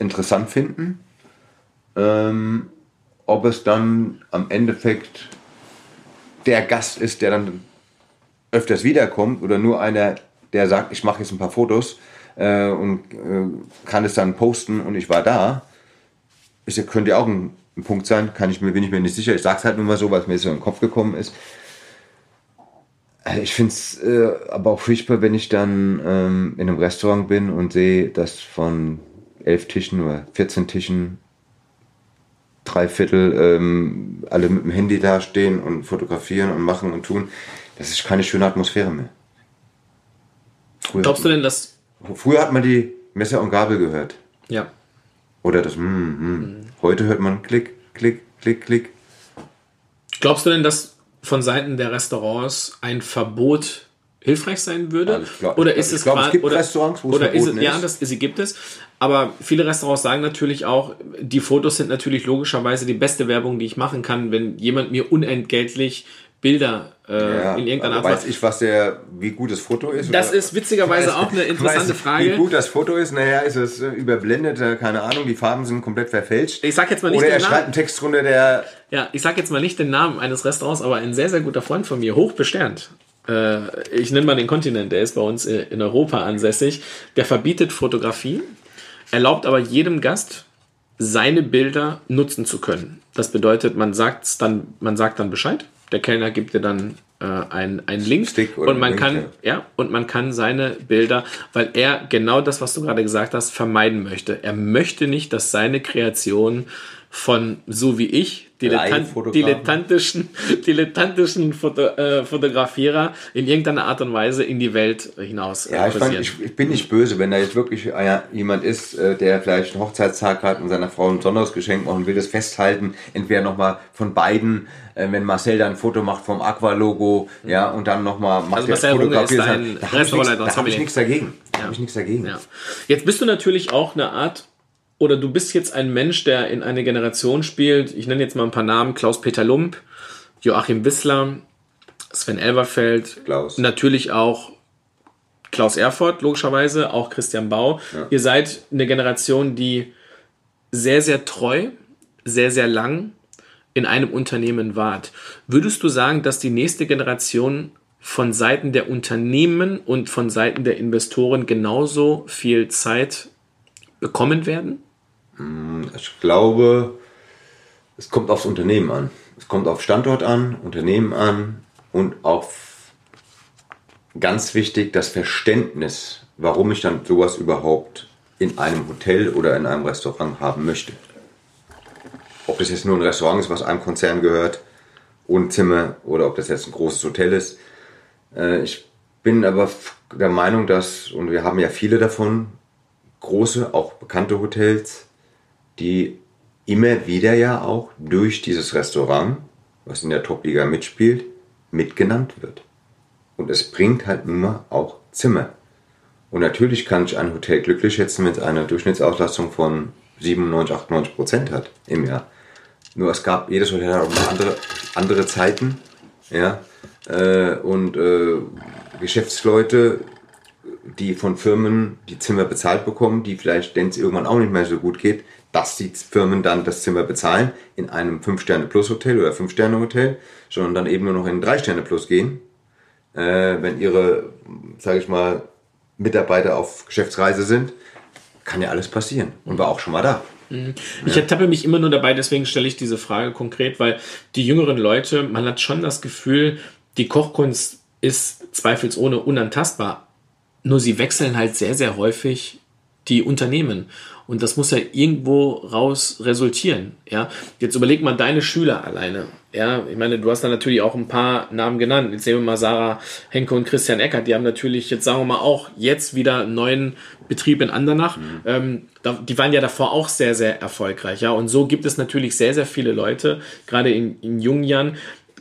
interessant finden. Ähm, ob es dann am Endeffekt der Gast ist, der dann öfters wiederkommt oder nur einer, der sagt, ich mache jetzt ein paar Fotos äh, und äh, kann es dann posten und ich war da, ist, könnte ja auch ein, ein, Punkt sein, kann ich mir, bin ich mir nicht sicher. Ich sage es halt nur mal so, weil es mir so in den Kopf gekommen ist. Ich finde es äh, aber auch furchtbar, wenn ich dann ähm, in einem Restaurant bin und sehe, dass von elf Tischen oder 14 Tischen drei Viertel ähm, alle mit dem Handy da stehen und fotografieren und machen und tun. Das ist keine schöne Atmosphäre mehr. Früher Glaubst du denn, dass. Früher hat man die Messer und Gabel gehört. Ja. Oder das mm, mm. Mhm. Heute hört man Klick, Klick, Klick, Klick. Glaubst du denn, dass von Seiten der Restaurants ein Verbot hilfreich sein würde? Also glaub, oder ist es, glaub, es gibt oder, Restaurants, wo es oder ist es, Ja, das, sie gibt es. Aber viele Restaurants sagen natürlich auch, die Fotos sind natürlich logischerweise die beste Werbung, die ich machen kann, wenn jemand mir unentgeltlich Bilder äh, ja, in irgendeiner Art. Weiß ich, was der, wie gut das Foto ist? Das oder? ist witzigerweise weiß, auch eine interessante Frage. Wie gut das Foto ist, naja, ist es äh, überblendet, äh, keine Ahnung, die Farben sind komplett verfälscht. Ich sag jetzt mal nicht Oder er schreibt einen Text drunter, der. Ja, ich sag jetzt mal nicht den Namen eines Restaurants, aber ein sehr, sehr guter Freund von mir, hochbesternt. Äh, ich nenne mal den Kontinent, der ist bei uns in Europa ansässig. Der verbietet Fotografie, erlaubt aber jedem Gast, seine Bilder nutzen zu können. Das bedeutet, man sagt dann, man sagt dann Bescheid der Kellner gibt dir dann äh, einen, einen Link und man Link, kann ja. ja. und man kann seine Bilder, weil er genau das, was du gerade gesagt hast, vermeiden möchte. Er möchte nicht, dass seine Kreation von so wie ich Dilettant, dilettantischen, dilettantischen Foto, äh, Fotografierer in irgendeiner Art und Weise in die Welt hinaus. Ja, ich, fand, ich, ich, bin nicht böse, wenn da jetzt wirklich äh, jemand ist, äh, der vielleicht einen Hochzeitstag hat und seiner Frau ein besonderes Geschenk macht und will das festhalten, entweder nochmal von beiden, äh, wenn Marcel dann ein Foto macht vom Aqua-Logo, mhm. ja, und dann nochmal macht also der Fotografie. Da habe ich nichts dagegen. Da ja. habe ich nichts dagegen. Ja. Jetzt bist du natürlich auch eine Art oder du bist jetzt ein Mensch, der in eine Generation spielt. Ich nenne jetzt mal ein paar Namen: Klaus-Peter Lump, Joachim Wissler, Sven Elberfeld, Klaus. natürlich auch Klaus Erfurt, logischerweise, auch Christian Bau. Ja. Ihr seid eine Generation, die sehr, sehr treu, sehr, sehr lang in einem Unternehmen wart. Würdest du sagen, dass die nächste Generation von Seiten der Unternehmen und von Seiten der Investoren genauso viel Zeit bekommen werden? Hm, ich glaube, es kommt aufs Unternehmen an. Es kommt auf Standort an, Unternehmen an und auf ganz wichtig das Verständnis, warum ich dann sowas überhaupt in einem Hotel oder in einem Restaurant haben möchte. Ob das jetzt nur ein Restaurant ist, was einem Konzern gehört, ohne Zimmer, oder ob das jetzt ein großes Hotel ist. Äh, ich bin aber der Meinung, dass, und wir haben ja viele davon, große, auch bekannte Hotels, die immer wieder ja auch durch dieses Restaurant, was in der Top-Liga mitspielt, mitgenannt wird. Und es bringt halt immer auch Zimmer. Und natürlich kann ich ein Hotel glücklich schätzen, wenn es eine Durchschnittsauslastung von 97, 98 Prozent hat im Jahr. Nur es gab, jedes Hotel auch andere, andere Zeiten. Ja, äh, und äh, Geschäftsleute, die von Firmen die Zimmer bezahlt bekommen, die vielleicht, wenn es irgendwann auch nicht mehr so gut geht, dass die Firmen dann das Zimmer bezahlen in einem 5-Sterne-Plus-Hotel oder 5-Sterne-Hotel, sondern dann eben nur noch in 3-Sterne-Plus gehen, äh, wenn ihre, sage ich mal, Mitarbeiter auf Geschäftsreise sind, kann ja alles passieren und war auch schon mal da. Mhm. Ich ertappe mich immer nur dabei, deswegen stelle ich diese Frage konkret, weil die jüngeren Leute, man hat schon das Gefühl, die Kochkunst ist zweifelsohne unantastbar. Nur sie wechseln halt sehr, sehr häufig die Unternehmen. Und das muss ja irgendwo raus resultieren. Ja, jetzt überleg mal deine Schüler alleine. Ja, ich meine, du hast da natürlich auch ein paar Namen genannt. Jetzt sehen wir mal Sarah Henke und Christian Eckert. Die haben natürlich jetzt, sagen wir mal, auch jetzt wieder einen neuen Betrieb in Andernach. Mhm. Ähm, die waren ja davor auch sehr, sehr erfolgreich. Ja, und so gibt es natürlich sehr, sehr viele Leute, gerade in, in jungen Jahren.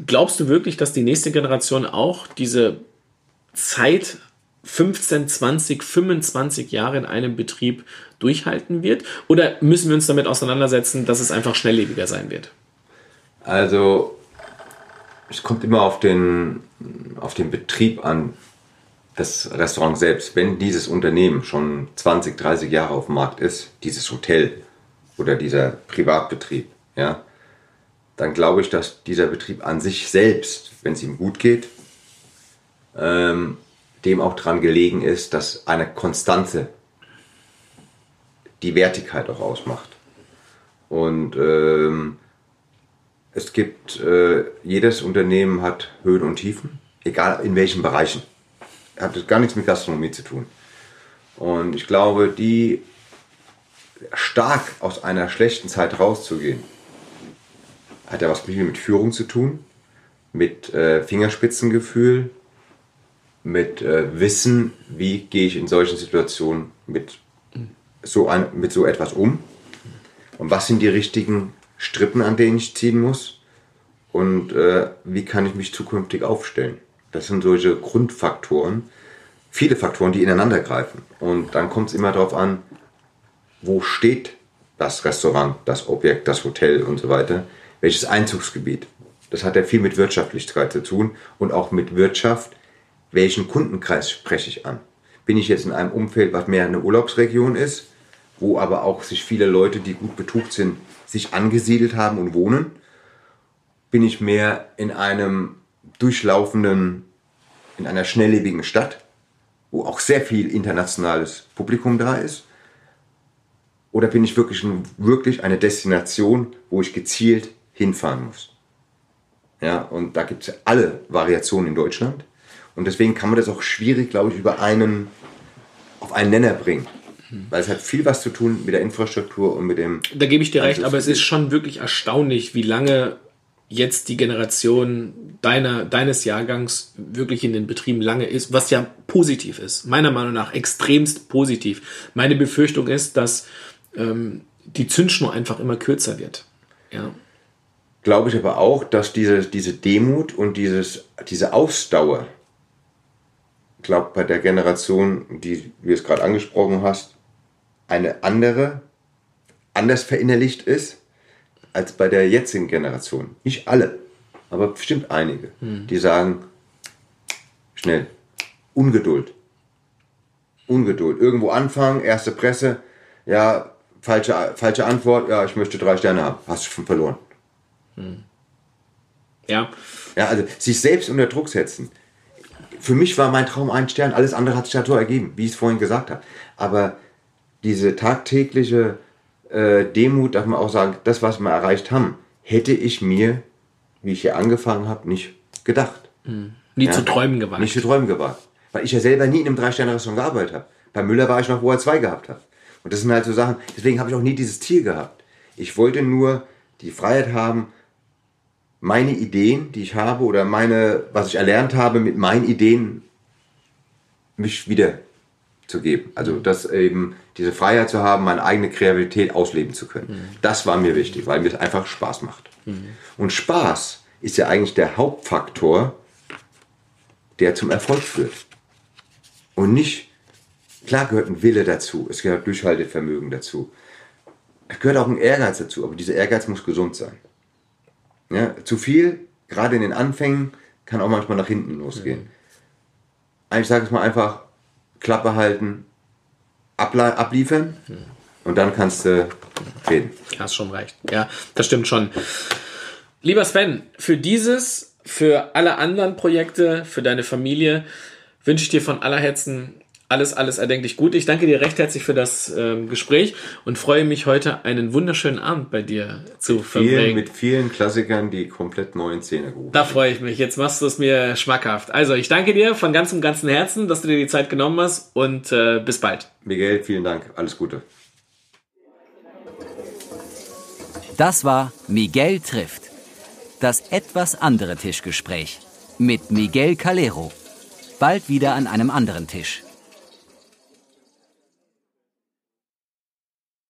Glaubst du wirklich, dass die nächste Generation auch diese Zeit 15, 20, 25 Jahre in einem Betrieb durchhalten wird? Oder müssen wir uns damit auseinandersetzen, dass es einfach schnelllebiger sein wird? Also, es kommt immer auf den, auf den Betrieb an. das Restaurant selbst, wenn dieses Unternehmen schon 20, 30 Jahre auf dem Markt ist, dieses Hotel oder dieser Privatbetrieb, ja, dann glaube ich, dass dieser Betrieb an sich selbst, wenn es ihm gut geht, ähm, dem auch daran gelegen ist, dass eine Konstante die Wertigkeit auch ausmacht. Und ähm, es gibt, äh, jedes Unternehmen hat Höhen und Tiefen, egal in welchen Bereichen. Hat gar nichts mit Gastronomie zu tun. Und ich glaube, die stark aus einer schlechten Zeit rauszugehen, hat ja was mit Führung zu tun, mit äh, Fingerspitzengefühl, mit äh, Wissen, wie gehe ich in solchen Situationen mit so, ein, mit so etwas um und was sind die richtigen Strippen, an denen ich ziehen muss und äh, wie kann ich mich zukünftig aufstellen. Das sind solche Grundfaktoren, viele Faktoren, die ineinander greifen. Und dann kommt es immer darauf an, wo steht das Restaurant, das Objekt, das Hotel und so weiter, welches Einzugsgebiet. Das hat ja viel mit Wirtschaftlichkeit zu tun und auch mit Wirtschaft. Welchen Kundenkreis spreche ich an? Bin ich jetzt in einem Umfeld, was mehr eine Urlaubsregion ist, wo aber auch sich viele Leute, die gut betucht sind, sich angesiedelt haben und wohnen? Bin ich mehr in einem durchlaufenden, in einer schnelllebigen Stadt, wo auch sehr viel internationales Publikum da ist? Oder bin ich wirklich, wirklich eine Destination, wo ich gezielt hinfahren muss? Ja, und da gibt es alle Variationen in Deutschland. Und deswegen kann man das auch schwierig, glaube ich, über einen, auf einen Nenner bringen. Weil es hat viel was zu tun mit der Infrastruktur und mit dem. Da gebe ich dir recht, aber es ist schon wirklich erstaunlich, wie lange jetzt die Generation deiner, deines Jahrgangs wirklich in den Betrieben lange ist, was ja positiv ist. Meiner Meinung nach extremst positiv. Meine Befürchtung ist, dass ähm, die Zündschnur einfach immer kürzer wird. Ja. Glaube ich aber auch, dass diese, diese Demut und dieses, diese Ausdauer, ich glaube, bei der Generation, die du es gerade angesprochen hast, eine andere, anders verinnerlicht ist als bei der jetzigen Generation. Nicht alle, aber bestimmt einige, hm. die sagen, schnell, Ungeduld. Ungeduld. Irgendwo anfangen, erste Presse, ja, falsche, falsche Antwort, ja, ich möchte drei Sterne haben. Hast du schon verloren. Hm. Ja. Ja, also sich selbst unter Druck setzen. Für mich war mein Traum ein Stern, alles andere hat sich dazu ergeben, wie ich es vorhin gesagt habe. Aber diese tagtägliche äh, Demut, darf man auch sagen, das, was wir erreicht haben, hätte ich mir, wie ich hier angefangen habe, nicht gedacht. Mhm. Nie ja? zu träumen gewagt. Nicht zu träumen gewagt. Weil ich ja selber nie in einem Drei-Sterne-Restaurant gearbeitet habe. Bei Müller war ich noch, wo er zwei gehabt hat. Und das sind halt so Sachen, deswegen habe ich auch nie dieses Ziel gehabt. Ich wollte nur die Freiheit haben, meine Ideen, die ich habe, oder meine, was ich erlernt habe, mit meinen Ideen mich wieder zu geben. Also das eben diese Freiheit zu haben, meine eigene Kreativität ausleben zu können. Mhm. Das war mir wichtig, weil mir es einfach Spaß macht. Mhm. Und Spaß ist ja eigentlich der Hauptfaktor, der zum Erfolg führt. Und nicht, klar gehört ein Wille dazu, es gehört Durchhaltevermögen dazu. Es gehört auch ein Ehrgeiz dazu, aber dieser Ehrgeiz muss gesund sein. Ja, zu viel, gerade in den Anfängen, kann auch manchmal nach hinten losgehen. Mhm. Ich sage es mal einfach, Klappe halten, abliefern und dann kannst du reden. Hast schon recht. Ja, das stimmt schon. Lieber Sven, für dieses, für alle anderen Projekte, für deine Familie wünsche ich dir von aller Herzen alles, alles erdenklich gut. Ich danke dir recht herzlich für das ähm, Gespräch und freue mich heute einen wunderschönen Abend bei dir zu mit verbringen. Vielen, mit vielen Klassikern, die komplett neuen Szene gerufen Da freue ich mich. Jetzt machst du es mir schmackhaft. Also ich danke dir von ganzem, ganzem Herzen, dass du dir die Zeit genommen hast und äh, bis bald. Miguel, vielen Dank. Alles Gute. Das war Miguel trifft. Das etwas andere Tischgespräch mit Miguel Calero. Bald wieder an einem anderen Tisch.